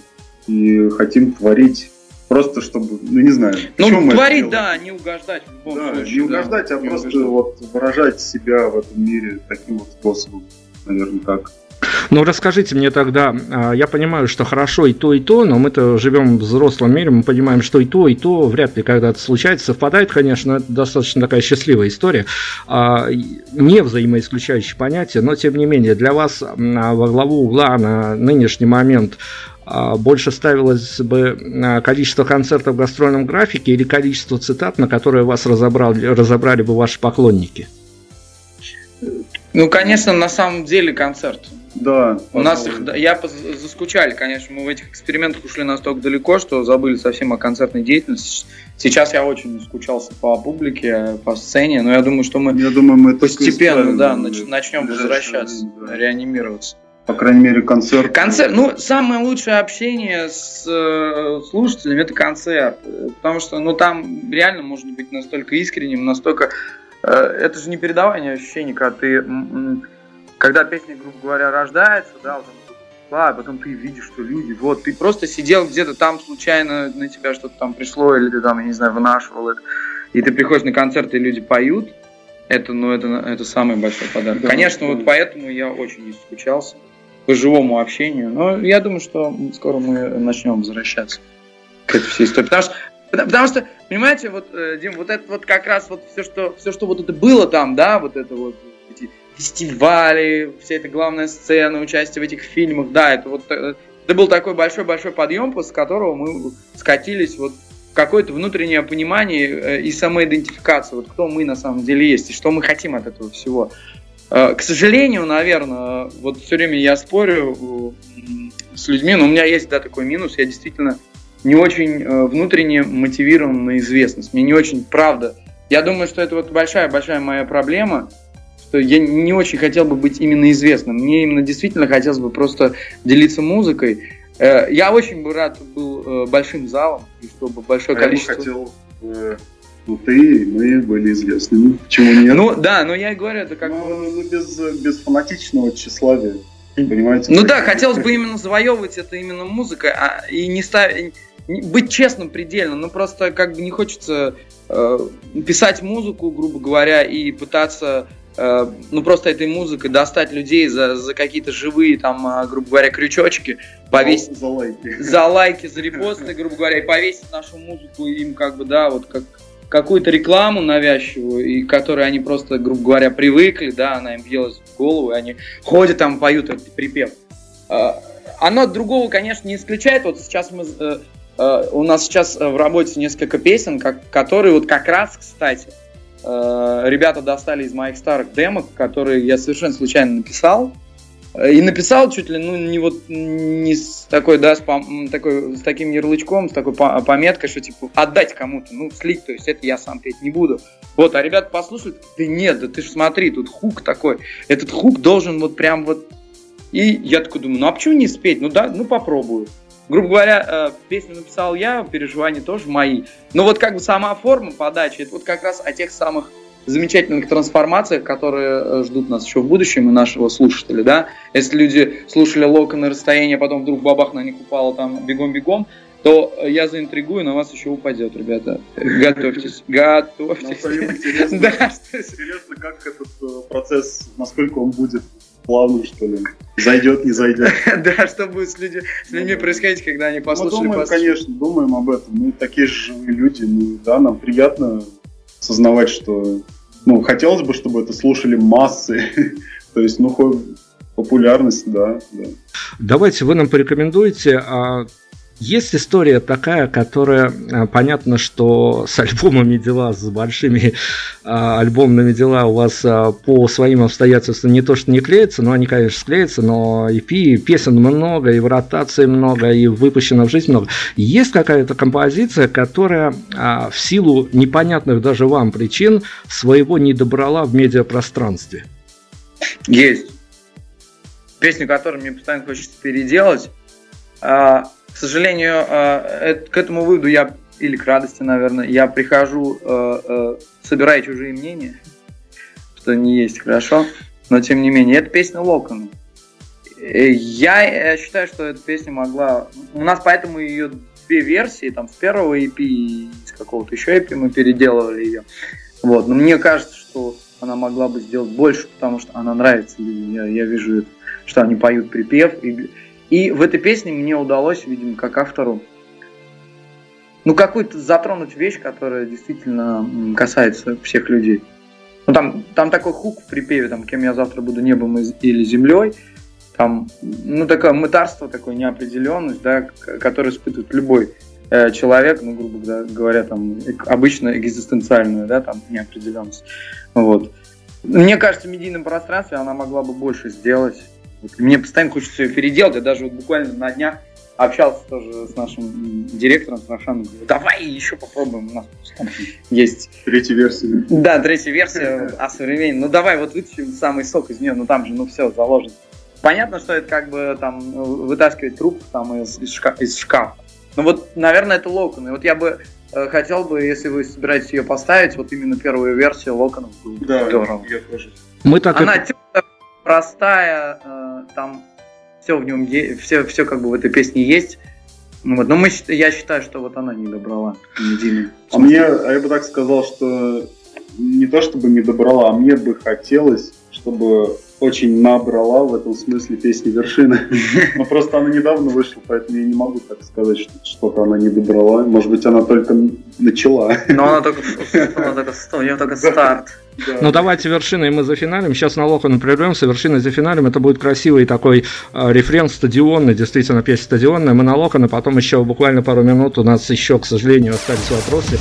и хотим творить просто чтобы, ну не знаю. Ну, творить, да, не угождать в любом да, случае. Не угождать, да, а не просто угождать. вот выражать себя в этом мире таким вот способом, наверное, так. Ну, расскажите мне тогда, а, я понимаю, что хорошо и то, и то, но мы-то живем в взрослом мире, мы понимаем, что и то, и то вряд ли когда-то случается, совпадает, конечно, это достаточно такая счастливая история, а, не взаимоисключающие понятия, но тем не менее, для вас а, во главу угла на нынешний момент больше ставилось бы количество концертов в гастрольном графике или количество цитат, на которые вас разобрали, разобрали бы ваши поклонники? Ну, конечно, на самом деле концерт Да. У нас их, я заскучали, конечно, мы в этих экспериментах ушли настолько далеко, что забыли совсем о концертной деятельности. Сейчас я очень скучался по публике, по сцене, но я думаю, что мы, я думаю, мы постепенно да, начнем возвращаться, да. реанимироваться. По крайней мере, концерт. Концерт, ну, самое лучшее общение с э, слушателями это концерт. Потому что, ну, там реально можно быть настолько искренним, настолько. Э, это же не передавание ощущений, когда ты когда песня, грубо говоря, рождается, да, вот а потом ты видишь, что люди, вот, ты просто сидел где-то там случайно, на тебя что-то там пришло, или ты там, я не знаю, вынашивал это, и ты приходишь на концерт, и люди поют, это, ну, это, это самый большой подарок. Да, Конечно, да. вот поэтому я очень не скучался по живому общению, но я думаю, что скоро мы начнем возвращаться к этой всей истории, потому что Потому что, понимаете, вот, э, Дим, вот это вот как раз вот все, что, все, что вот это было там, да, вот это вот фестивали, вся эта главная сцена, участие в этих фильмах, да, это вот э, это был такой большой-большой подъем, после которого мы скатились вот в какое-то внутреннее понимание э, и самоидентификацию, вот кто мы на самом деле есть и что мы хотим от этого всего. Э, к сожалению, наверное, вот все время я спорю с людьми, но у меня есть, да, такой минус, я действительно не очень внутренне мотивирован на известность, мне не очень, правда. Я думаю, что это вот большая-большая моя проблема – что я не очень хотел бы быть именно известным. Мне именно действительно хотелось бы просто делиться музыкой. Э, я очень бы рад был э, большим залом, и чтобы большое а количество... Я бы хотел, э, ну ты и мы были известными. Почему нет? Ну да, но я и говорю, это как... Ну, ну без, без фанатичного тщеславия. Понимаете? Ну да, хотелось бы именно завоевывать это именно музыкой, а, и не ставить быть честным предельно, но просто как бы не хочется э, писать музыку, грубо говоря, и пытаться ну просто этой музыкой достать людей за, за какие-то живые там, а, грубо говоря, крючочки, повесить за лайки, за лайки, за репосты, грубо говоря, и повесить нашу музыку им как бы, да, вот как какую-то рекламу навязчивую, и которой они просто, грубо говоря, привыкли, да, она им въелась в голову, и они ходят там, поют этот припев. Э, оно от другого, конечно, не исключает. Вот сейчас мы э, у нас сейчас в работе несколько песен, как, которые вот как раз, кстати, Э, ребята достали из моих старых демок, которые я совершенно случайно написал. Э, и написал чуть ли, ну, не вот не с такой, да, с, пом- такой, с таким ярлычком, с такой пометкой, что типа отдать кому-то, ну, слить, то есть это я сам петь не буду. Вот, а ребята послушают, да нет, да ты ж смотри, тут хук такой, этот хук должен вот прям вот... И я такой думаю, ну а почему не спеть? Ну да, ну попробую грубо говоря, э, песню написал я, переживания тоже мои. Но вот как бы сама форма подачи, это вот как раз о тех самых замечательных трансформациях, которые э, ждут нас еще в будущем и нашего слушателя, да. Если люди слушали Лока на расстоянии, а потом вдруг бабах на них упало там бегом-бегом, то я заинтригую, на вас еще упадет, ребята. Готовьтесь, готовьтесь. Ну, интересно, да. интересно, как этот э, процесс, насколько он будет плавно, что ли. Зайдет, не зайдет. Да, что будет с, людьми, происходить, когда они послушали Мы думаем, конечно, думаем об этом. Мы такие же живые люди. Ну, да, нам приятно осознавать, что... Ну, хотелось бы, чтобы это слушали массы. То есть, ну, популярность, да, да. Давайте вы нам порекомендуете а есть история такая, которая, а, понятно, что с альбомами дела, с большими а, альбомными дела у вас а, по своим обстоятельствам не то, что не клеятся, но они, конечно, склеятся, но EP, песен много, и в ротации много, и выпущено в жизнь много. Есть какая-то композиция, которая а, в силу непонятных даже вам причин своего не добрала в медиапространстве? Есть. Песню, которую мне постоянно хочется переделать. А, к сожалению, э, к этому выводу я, или к радости, наверное, я прихожу, э, э, собирая чужие мнения, что не есть хорошо, но тем не менее, это песня Локона. Я считаю, что эта песня могла... У нас поэтому ее две версии, там, с первого EP и с какого-то еще EP мы переделывали ее. Вот. Но мне кажется, что она могла бы сделать больше, потому что она нравится. Я, я вижу, что они поют припев, и и в этой песне мне удалось, видимо, как автору, ну, какую-то затронуть вещь, которая действительно касается всех людей. Ну, там, там такой хук в припеве, там, кем я завтра буду, небом или землей. Там, ну, такое мытарство, такое неопределенность, да, которое испытывает любой э, человек, ну, грубо говоря, там, обычно экзистенциальную, да, там, неопределенность. Вот. Мне кажется, в медийном пространстве она могла бы больше сделать мне постоянно хочется ее переделать. Я даже вот буквально на днях общался тоже с нашим директором, с нашим, говорю, давай еще попробуем, у нас там есть... Третья версия. Да, третья версия о современной. Ну давай вот вытащим самый сок из нее, ну там же, ну все, заложено. Понятно, что это как бы там вытаскивать трубку там из, из, шкафа, из шкафа. Ну вот, наверное, это локон. И вот я бы э, хотел бы, если вы собираетесь ее поставить, вот именно первую версию локонов. Да, здорово. я тоже. Мы так Она и... простая, э, там все в нем есть, все, все как бы в этой песне есть. Ну, вот. Но мы, я считаю, что вот она не добрала Диме. А мне, а я бы так сказал, что не то чтобы не добрала, а мне бы хотелось, чтобы очень набрала в этом смысле песни вершины. Но просто она недавно вышла, поэтому я не могу так сказать, что что-то она не добрала. Может быть, она только начала. Но она только, она только, у нее только старт. Да. Ну давайте вершины мы зафиналим. Сейчас на Лохану прервемся, вершины зафиналим. Это будет красивый такой э, рефрен стадионный, действительно песня стадионная. Мы на Лохана, потом еще буквально пару минут у нас еще, к сожалению, остались вопросы.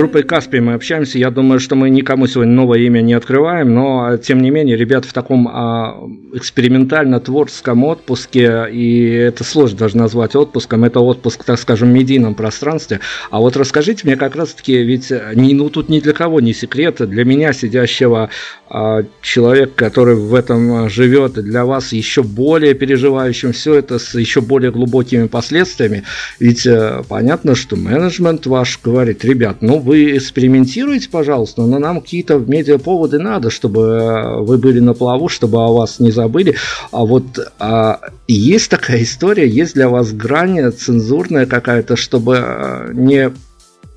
Группой Каспий мы общаемся. Я думаю, что мы никому сегодня новое имя не открываем, но тем не менее, ребята в таком а, экспериментально-творческом отпуске, и это сложно даже назвать отпуском, это отпуск, так скажем, в медийном пространстве. А вот расскажите мне как раз-таки, ведь не, ну тут ни для кого не секрет, для меня, сидящего а, человека, который в этом живет, и для вас еще более переживающим все это с еще более глубокими последствиями. Ведь а, понятно, что менеджмент ваш говорит, ребят, ну вы экспериментируете, пожалуйста, но нам какие-то медиаповоды надо, чтобы э, вы были на плаву, чтобы о вас не забыли. А вот а, есть такая история, есть для вас грань цензурная какая-то, чтобы э, не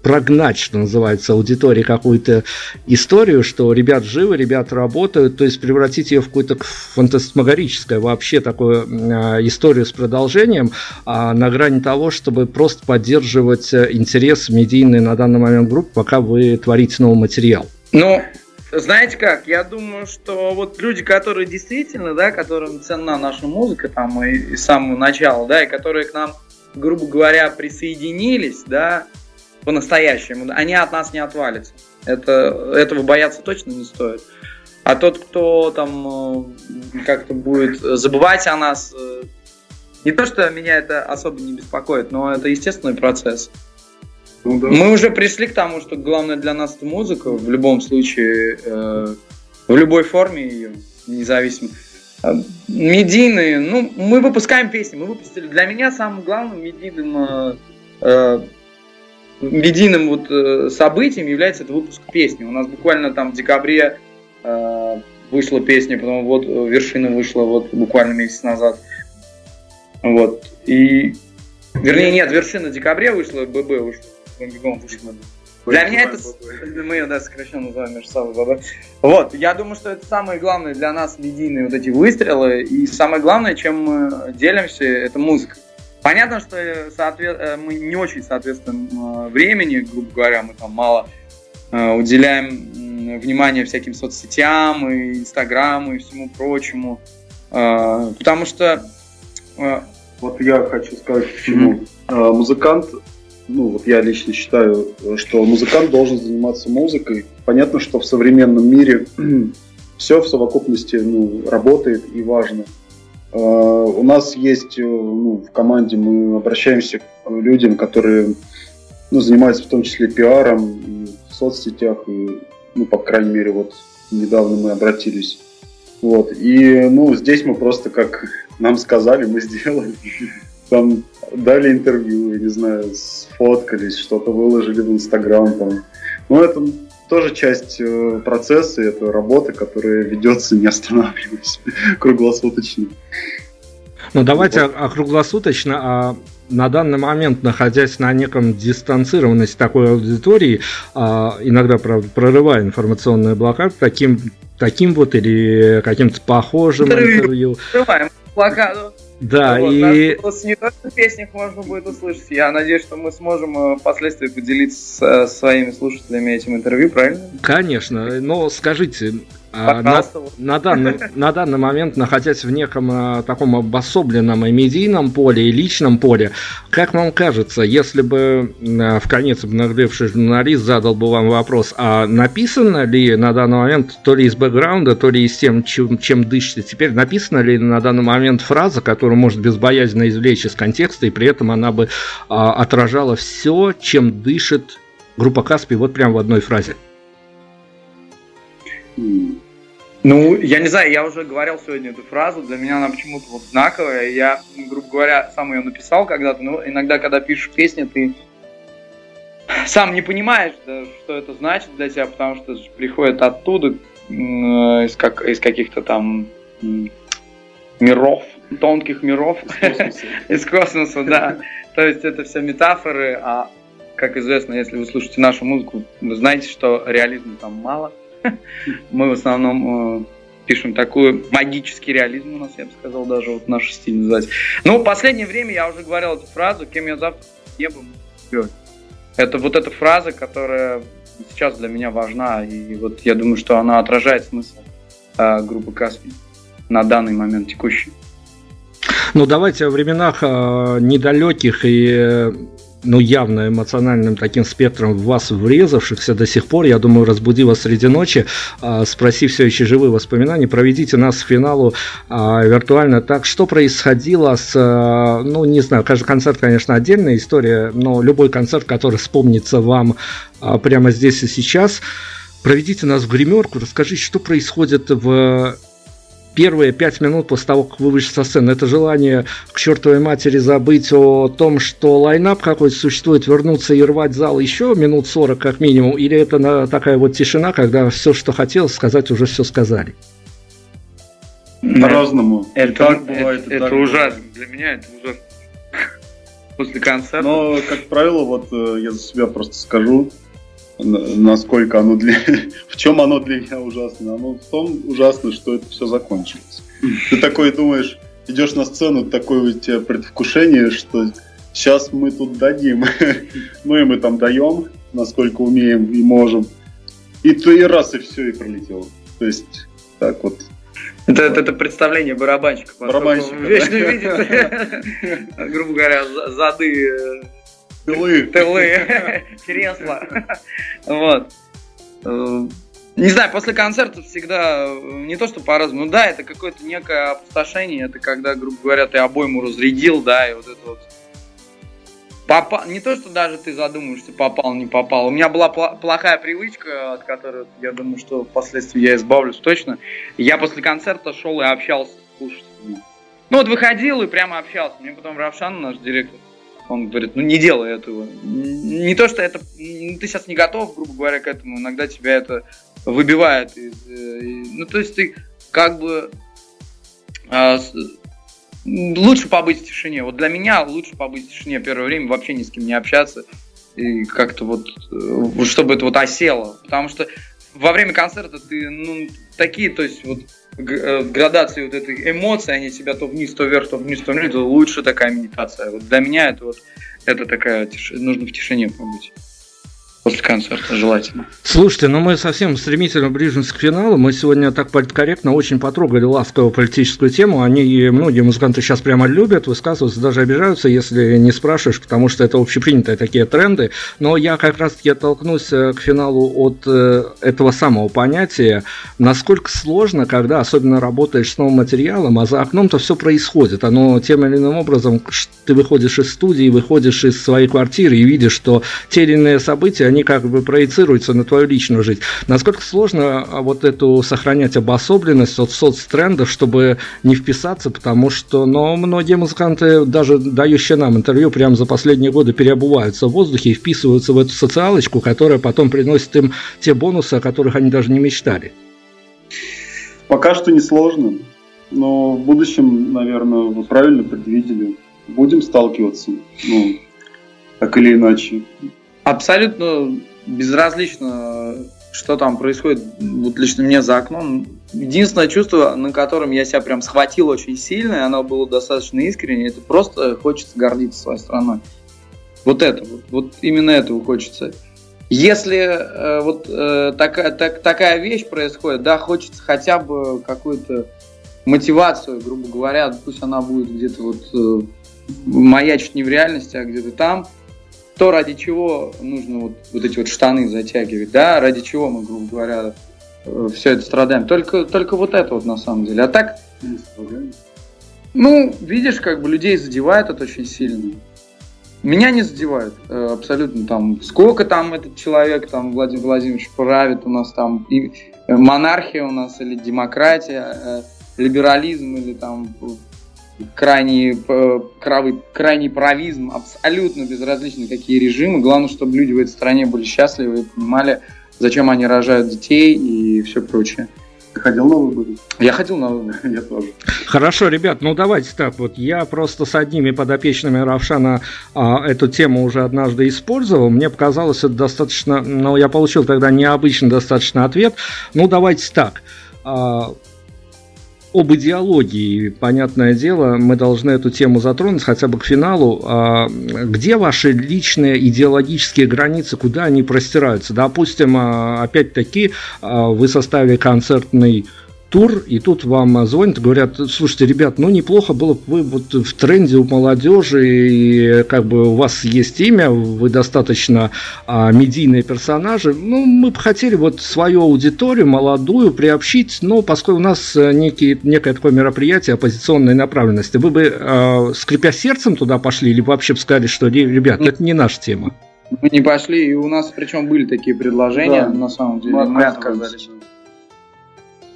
прогнать, что называется, аудитории какую-то историю, что ребят живы, ребят работают, то есть превратить ее в какую-то фантасмагорическое вообще такую э, историю с продолжением, а на грани того, чтобы просто поддерживать э, интерес медийный на данный момент группы, пока вы творите новый материал. Ну, знаете как, я думаю, что вот люди, которые действительно, да, которым ценна наша музыка там и, и с самого начала, да, и которые к нам, грубо говоря, присоединились, да, по-настоящему, они от нас не отвалятся. Это, этого бояться точно не стоит. А тот, кто там э, как-то будет забывать о нас, э, не то, что меня это особо не беспокоит, но это естественный процесс. Ну, да. Мы уже пришли к тому, что главное для нас это музыка, в любом случае, э, в любой форме ее, независимо. А, медийные, ну, мы выпускаем песни, мы выпустили. Для меня самым главным медийным, э, э, медийным вот э, событием является это выпуск песни. У нас буквально там в декабре э, вышла песня, потом вот э, вершина вышла вот буквально месяц назад. Вот. И Вернее, нет, вершина в декабре вышла, ББ вышла. Для меня это... Мы ее, да, сокращенно называем между собой ББ. Вот, я думаю, что это самое главное для нас медийные вот эти выстрелы. И самое главное, чем мы делимся, это музыка. Понятно, что э, соответ... Э, мы не очень соответствуем э, времени, грубо говоря, мы там мало уделяем внимание всяким соцсетям, и Инстаграму, и всему прочему. Потому что... Вот я хочу сказать, почему. Mm-hmm. Музыкант ну, вот я лично считаю, что музыкант должен заниматься музыкой. Понятно, что в современном мире все в совокупности ну, работает и важно. У нас есть э, ну, в команде, мы обращаемся к людям, которые ну, занимаются в том числе пиаром в соцсетях, и, ну, по крайней мере, вот недавно мы обратились. Вот. И ну, здесь мы просто, как нам сказали, мы сделали. Там дали интервью, я не знаю, сфоткались, что-то выложили в Инстаграм там. Ну, это тоже часть э, процесса, это работа, которая ведется не останавливаясь круглосуточно. Ну, давайте вот. круглосуточно, а на данный момент, находясь на неком дистанцированности такой аудитории, а, иногда, правда, прорывая информационный блокад, таким, таким вот или каким-то похожим интервью. интервью. Прорываем блокаду. Да, вот, и... Нас не только в песнях можно будет услышать. Я надеюсь, что мы сможем э, впоследствии поделиться с своими слушателями этим интервью, правильно? Конечно, но скажите, на, на, данный, на данный момент, находясь в неком а, таком обособленном и медийном поле, и личном поле, как вам кажется, если бы а, в конец обнаглевший журналист задал бы вам вопрос, а написано ли на данный момент то ли из бэкграунда, то ли из тем, чем, чем дышите, теперь написана ли на данный момент фраза, которую может безбоязненно извлечь из контекста, и при этом она бы а, отражала все, чем дышит группа Каспи, вот прям в одной фразе? Ну, я не знаю, я уже говорил сегодня эту фразу, для меня она почему-то вот знаковая. Я, ну, грубо говоря, сам ее написал когда-то, но иногда, когда пишешь песни, ты сам не понимаешь, да, что это значит для тебя, потому что приходит оттуда, из, как, из каких-то там миров, тонких миров. Из космоса, да. То есть это все метафоры, а как известно, если вы слушаете нашу музыку, вы знаете, что реализма там мало. Мы в основном э, пишем такой магический реализм у нас, я бы сказал, даже вот наш стиль называть. Ну, в последнее время я уже говорил эту фразу, кем я завтра не буду. Это вот эта фраза, которая сейчас для меня важна, и вот я думаю, что она отражает смысл э, группы Каспи на данный момент текущий. Ну, давайте о временах э, недалеких и э, ну, явно эмоциональным таким спектром в вас врезавшихся до сих пор, я думаю, разбуди вас среди ночи, а, спроси все еще живые воспоминания, проведите нас к финалу а, виртуально. Так, что происходило с, а, ну, не знаю, каждый концерт, конечно, отдельная история, но любой концерт, который вспомнится вам прямо здесь и сейчас, проведите нас в гримерку, расскажите, что происходит в первые пять минут после того, как вы вышли со сцены, это желание к чертовой матери забыть о том, что лайнап какой-то существует, вернуться и рвать зал еще минут 40 как минимум, или это на, такая вот тишина, когда все, что хотел сказать, уже все сказали? По-разному. Это, так бывает, это, это ужасно. Для меня это ужасно. после концерта. Но, как правило, вот э, я за себя просто скажу, насколько оно для... в чем оно для меня ужасно. Оно в том ужасно, что это все закончилось. Ты такой думаешь, идешь на сцену, такое у тебя предвкушение, что сейчас мы тут дадим. ну и мы там даем, насколько умеем и можем. И то и раз, и все, и пролетело. То есть, так вот, это, это, это представление барабанщика. Барабанщика. Вечно да. видит, грубо говоря, зады. Тылы. Тылы. Кресла. Вот. Э, не знаю, после концерта всегда э, не то, что по-разному, ну да, это какое-то некое опустошение, это когда, грубо говоря, ты обойму разрядил, да, и вот это вот попал, не то, что даже ты задумаешься, попал, не попал. У меня была плохая привычка, от которой, я думаю, что впоследствии я избавлюсь точно. Я после концерта шел и общался с слушателями. Ну вот выходил и прямо общался. Мне потом Равшан, наш директор, он говорит, ну не делай этого. Не то, что это... Ну, ты сейчас не готов, грубо говоря, к этому. Иногда тебя это выбивает. Из, э, ну то есть ты как бы а, лучше побыть в тишине. Вот для меня лучше побыть в тишине первое время, вообще ни с кем не общаться. И как-то вот, э, чтобы это вот осело. Потому что во время концерта ты, ну, такие, то есть вот э, градации вот этой эмоций, они тебя то вниз, то вверх, то вниз, то вниз, то лучше такая медитация. Вот для меня это вот, это такая, нужно в тишине побыть после концерта желательно. Слушайте, ну мы совсем стремительно ближимся к финалу. Мы сегодня так политкорректно очень потрогали ласковую политическую тему. Они и многие музыканты сейчас прямо любят высказываться, даже обижаются, если не спрашиваешь, потому что это общепринятые такие тренды. Но я как раз-таки оттолкнусь э, к финалу от э, этого самого понятия, насколько сложно, когда особенно работаешь с новым материалом, а за окном-то все происходит. Оно тем или иным образом, ты выходишь из студии, выходишь из своей квартиры и видишь, что те или иные события, они как бы проецируются на твою личную жизнь. Насколько сложно а, вот эту сохранять обособленность от соцтрендов, чтобы не вписаться, потому что, но многие музыканты, даже дающие нам интервью, прямо за последние годы переобуваются в воздухе и вписываются в эту социалочку, которая потом приносит им те бонусы, о которых они даже не мечтали. Пока что не сложно, но в будущем, наверное, вы правильно предвидели. Будем сталкиваться, ну, так или иначе абсолютно безразлично, что там происходит вот лично мне за окном. Единственное чувство, на котором я себя прям схватил очень сильно, и оно было достаточно искренне, это просто хочется гордиться своей страной. Вот это, вот, вот именно этого хочется. Если э, вот э, такая, так, такая вещь происходит, да, хочется хотя бы какую-то мотивацию, грубо говоря, пусть она будет где-то вот э, маячить не в реальности, а где-то там, то, ради чего нужно вот, вот эти вот штаны затягивать, да, ради чего мы, грубо говоря, э, все это страдаем. Только, только вот это вот на самом деле. А так, ну, видишь, как бы людей задевает это очень сильно. Меня не задевает э, абсолютно там, сколько там этот человек, там, Владимир Владимирович правит, у нас там и э, монархия у нас, или демократия, либерализм, или там крайний, крайний, крайний правизм, абсолютно безразлично какие режимы. Главное, чтобы люди в этой стране были счастливы и понимали, зачем они рожают детей и все прочее. Ты ходил на выборы? Я ходил на выборы, я тоже. Хорошо, ребят, ну давайте так вот. Я просто с одними подопечными Равшана а, эту тему уже однажды использовал. Мне показалось это достаточно, ну я получил тогда необычный достаточно ответ. Ну давайте так. А, об идеологии, понятное дело, мы должны эту тему затронуть хотя бы к финалу. А где ваши личные идеологические границы, куда они простираются? Допустим, а, опять-таки, а, вы составили концертный тур, и тут вам звонят и говорят, слушайте, ребят, ну неплохо было бы вы вот в тренде у молодежи, и как бы у вас есть имя, вы достаточно а, медийные персонажи, ну мы бы хотели вот свою аудиторию молодую приобщить, но поскольку у нас э, некий, некое такое мероприятие оппозиционной направленности, вы бы, а, скрипя сердцем, туда пошли или вообще бы сказали, что, ребят, это не наша тема? Мы не пошли, и у нас причем были такие предложения, да. на самом деле, мы, мы отказались.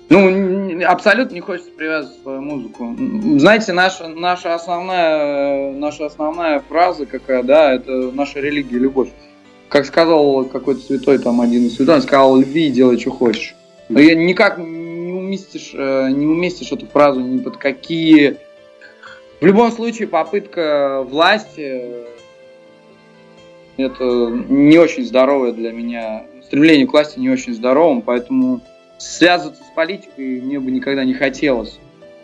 Ну, абсолютно не хочется привязывать свою музыку. Знаете, наша, наша, основная, наша основная фраза какая, да, это наша религия, любовь. Как сказал какой-то святой, там, один из святой, он сказал, люби и делай, что хочешь. Но я никак не уместишь, э, не уместишь эту фразу ни под какие в любом случае попытка власти это не очень здоровое для меня стремление к власти не очень здоровым, поэтому связываться с политикой мне бы никогда не хотелось.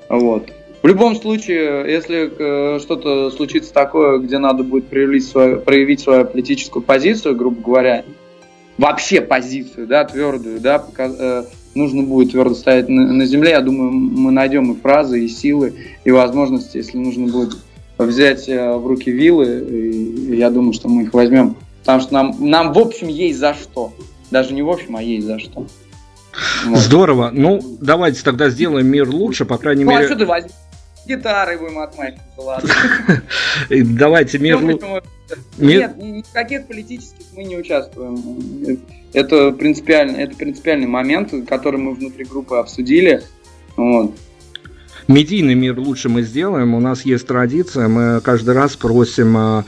Вот. В любом случае, если э, что-то случится такое, где надо будет проявить свою, проявить свою политическую позицию, грубо говоря, вообще позицию, да, твердую, да, пока, э, нужно будет твердо стоять на, на земле, я думаю, мы найдем и фразы, и силы, и возможности, если нужно будет взять э, в руки вилы, и я думаю, что мы их возьмем, потому что нам, нам в общем есть за что, даже не в общем, а есть за что. Вот. Здорово. Ну, давайте тогда сделаем мир лучше, по крайней ну, а мере. А что ты возьмешь? Гитарой будем отмахиваться, ладно. Давайте мир лучше. Нет, никаких политических мы не участвуем. Это принципиально, это принципиальный момент, который мы внутри группы обсудили. Вот. Медийный мир лучше мы сделаем. У нас есть традиция, мы каждый раз просим а,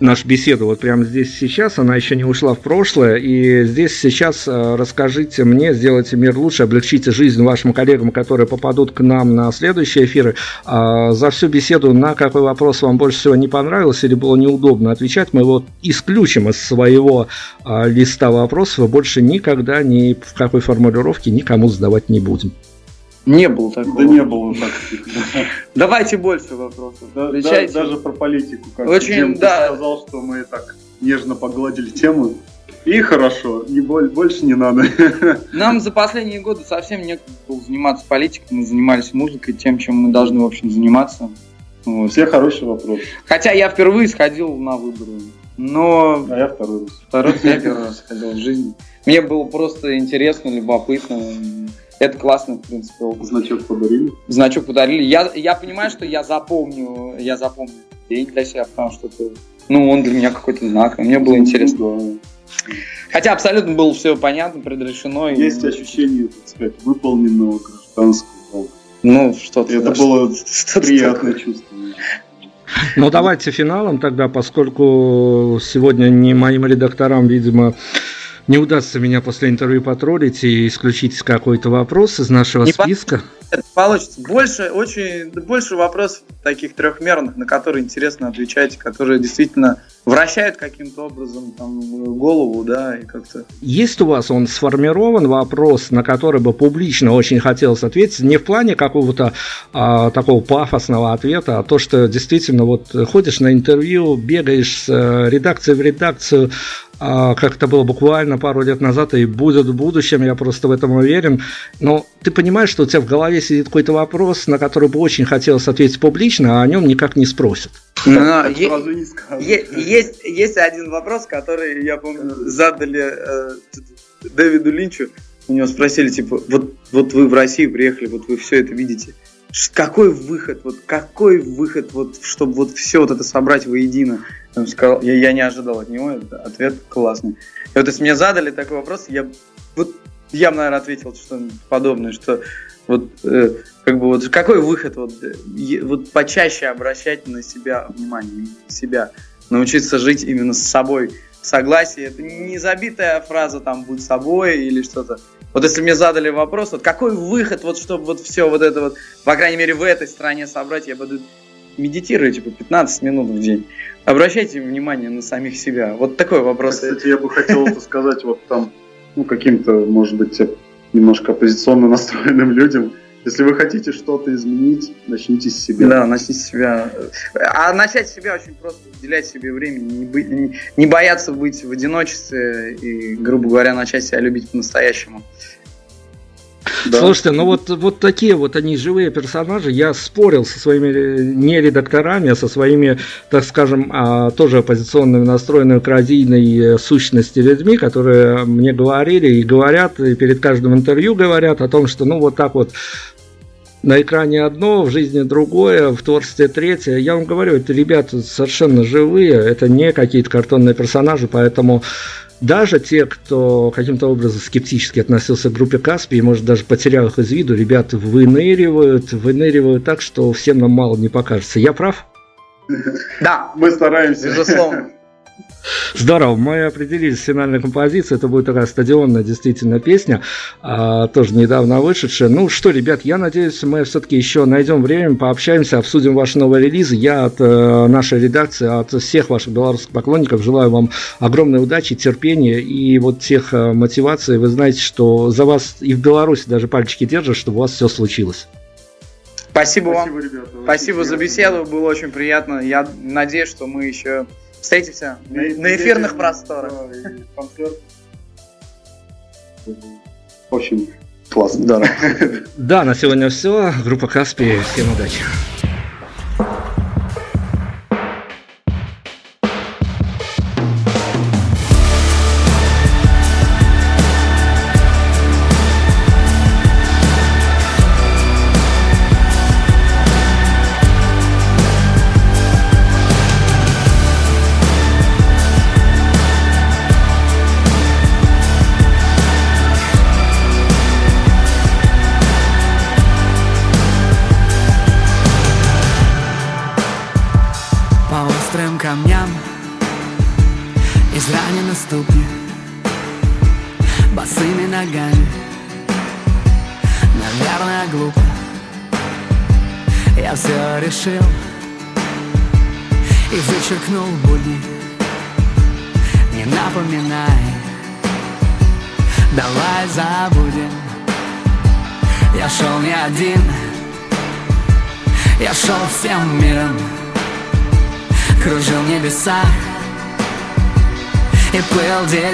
нашу беседу вот прямо здесь сейчас, она еще не ушла в прошлое, и здесь сейчас э, расскажите мне, сделайте мир лучше, облегчите жизнь вашим коллегам, которые попадут к нам на следующие эфиры. А, за всю беседу на какой вопрос вам больше всего не понравился или было неудобно отвечать, мы его исключим из своего а, листа вопросов и больше никогда ни в какой формулировке никому задавать не будем. Не было такого. Да не было так. Давайте больше вопросов. Да, да, даже про политику. Как Очень, да. сказал, что мы так нежно погладили тему. И хорошо, не боль, больше не надо. Нам за последние годы совсем некогда было заниматься политикой, мы занимались музыкой, тем, чем мы должны, в общем, заниматься. Вот. Все хорошие вопросы. Хотя я впервые сходил на выборы. Но... А я второй раз. Второй раз я первый раз ходил в жизни. Мне было просто интересно, любопытно. Это классно, в принципе. Значок подарили? Значок подарили. Я, я понимаю, что я запомню, я запомню день для себя, потому что это, ну, он для меня какой-то знак, мне было интересно. Ну, да. Хотя абсолютно было все понятно, предрешено. Есть и... ощущение, так сказать, выполненного гражданского долга. Ну, что-то. Это было что приятное такое. чувство. Ну, давайте финалом тогда, поскольку сегодня не моим редакторам, видимо, не удастся меня после интервью потроллить и исключить какой-то вопрос из нашего не списка. Это получится. Больше, очень, больше вопросов таких трехмерных, на которые интересно отвечать, которые действительно вращают каким-то образом там, голову, да, и как-то. Есть у вас он сформирован вопрос, на который бы публично очень хотелось ответить, не в плане какого-то а, такого пафосного ответа, а то, что действительно вот ходишь на интервью, бегаешь с э, редакции в редакцию, как это было буквально пару лет назад и будет в будущем, я просто в этом уверен. Но ты понимаешь, что у тебя в голове сидит какой-то вопрос, на который бы очень хотелось ответить публично, а о нем никак не спросят. Но есть, есть один вопрос, который, я помню, задали э, Дэвиду Линчу. У него спросили, типа, вот, вот вы в Россию приехали, вот вы все это видите. Какой выход, вот какой выход, вот, чтобы вот все вот это собрать воедино? Он сказал, я, я не ожидал от него, ответ классный. И вот если мне задали такой вопрос, я вот я наверное, ответил что-нибудь подобное, что вот э, как бы вот какой выход вот, э, вот почаще обращать на себя внимание, на себя, научиться жить именно с собой в согласии. Это не забитая фраза там «будь собой» или что-то. Вот если мне задали вопрос, вот какой выход, вот чтобы вот все вот это вот, по крайней мере в этой стране собрать, я буду медитировать типа 15 минут в день. Обращайте внимание на самих себя. Вот такой вопрос. Кстати, я бы хотел это сказать вот там, ну, каким-то, может быть, немножко оппозиционно настроенным людям. Если вы хотите что-то изменить, начните с себя. Да, начните с себя. А начать с себя очень просто, уделять себе время, не, быть, не, не бояться быть в одиночестве и, грубо говоря, начать себя любить по-настоящему. Да. Слушайте, ну вот, вот такие вот они живые персонажи. Я спорил со своими э, не редакторами, а со своими, так скажем, а, тоже оппозиционными настроенными к радийной э, сущности людьми, которые мне говорили и говорят, и перед каждым интервью говорят о том, что ну вот так вот на экране одно, в жизни другое, в творчестве третье. Я вам говорю, это ребята совершенно живые, это не какие-то картонные персонажи, поэтому даже те, кто каким-то образом скептически относился к группе Каспий, может даже потерял их из виду, ребята выныривают, выныривают так, что всем нам мало не покажется. Я прав? Да. Мы стараемся. Безусловно. Здорово, мы определились с финальной композицией, это будет такая стадионная действительно песня, а, тоже недавно вышедшая. Ну что, ребят, я надеюсь, мы все-таки еще найдем время, пообщаемся, обсудим ваши новые релизы. Я от э, нашей редакции, от всех ваших белорусских поклонников желаю вам огромной удачи, терпения и вот тех э, мотиваций. Вы знаете, что за вас и в Беларуси даже пальчики держат, чтобы у вас все случилось. Спасибо, Спасибо вам. Ребята, Спасибо за беседу, было очень приятно. Я надеюсь, что мы еще Встретимся на, на эфирных просторах. В общем, классно. Да, да, на сегодня все. Группа Каспи. Всем удачи.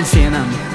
Fernsehen an.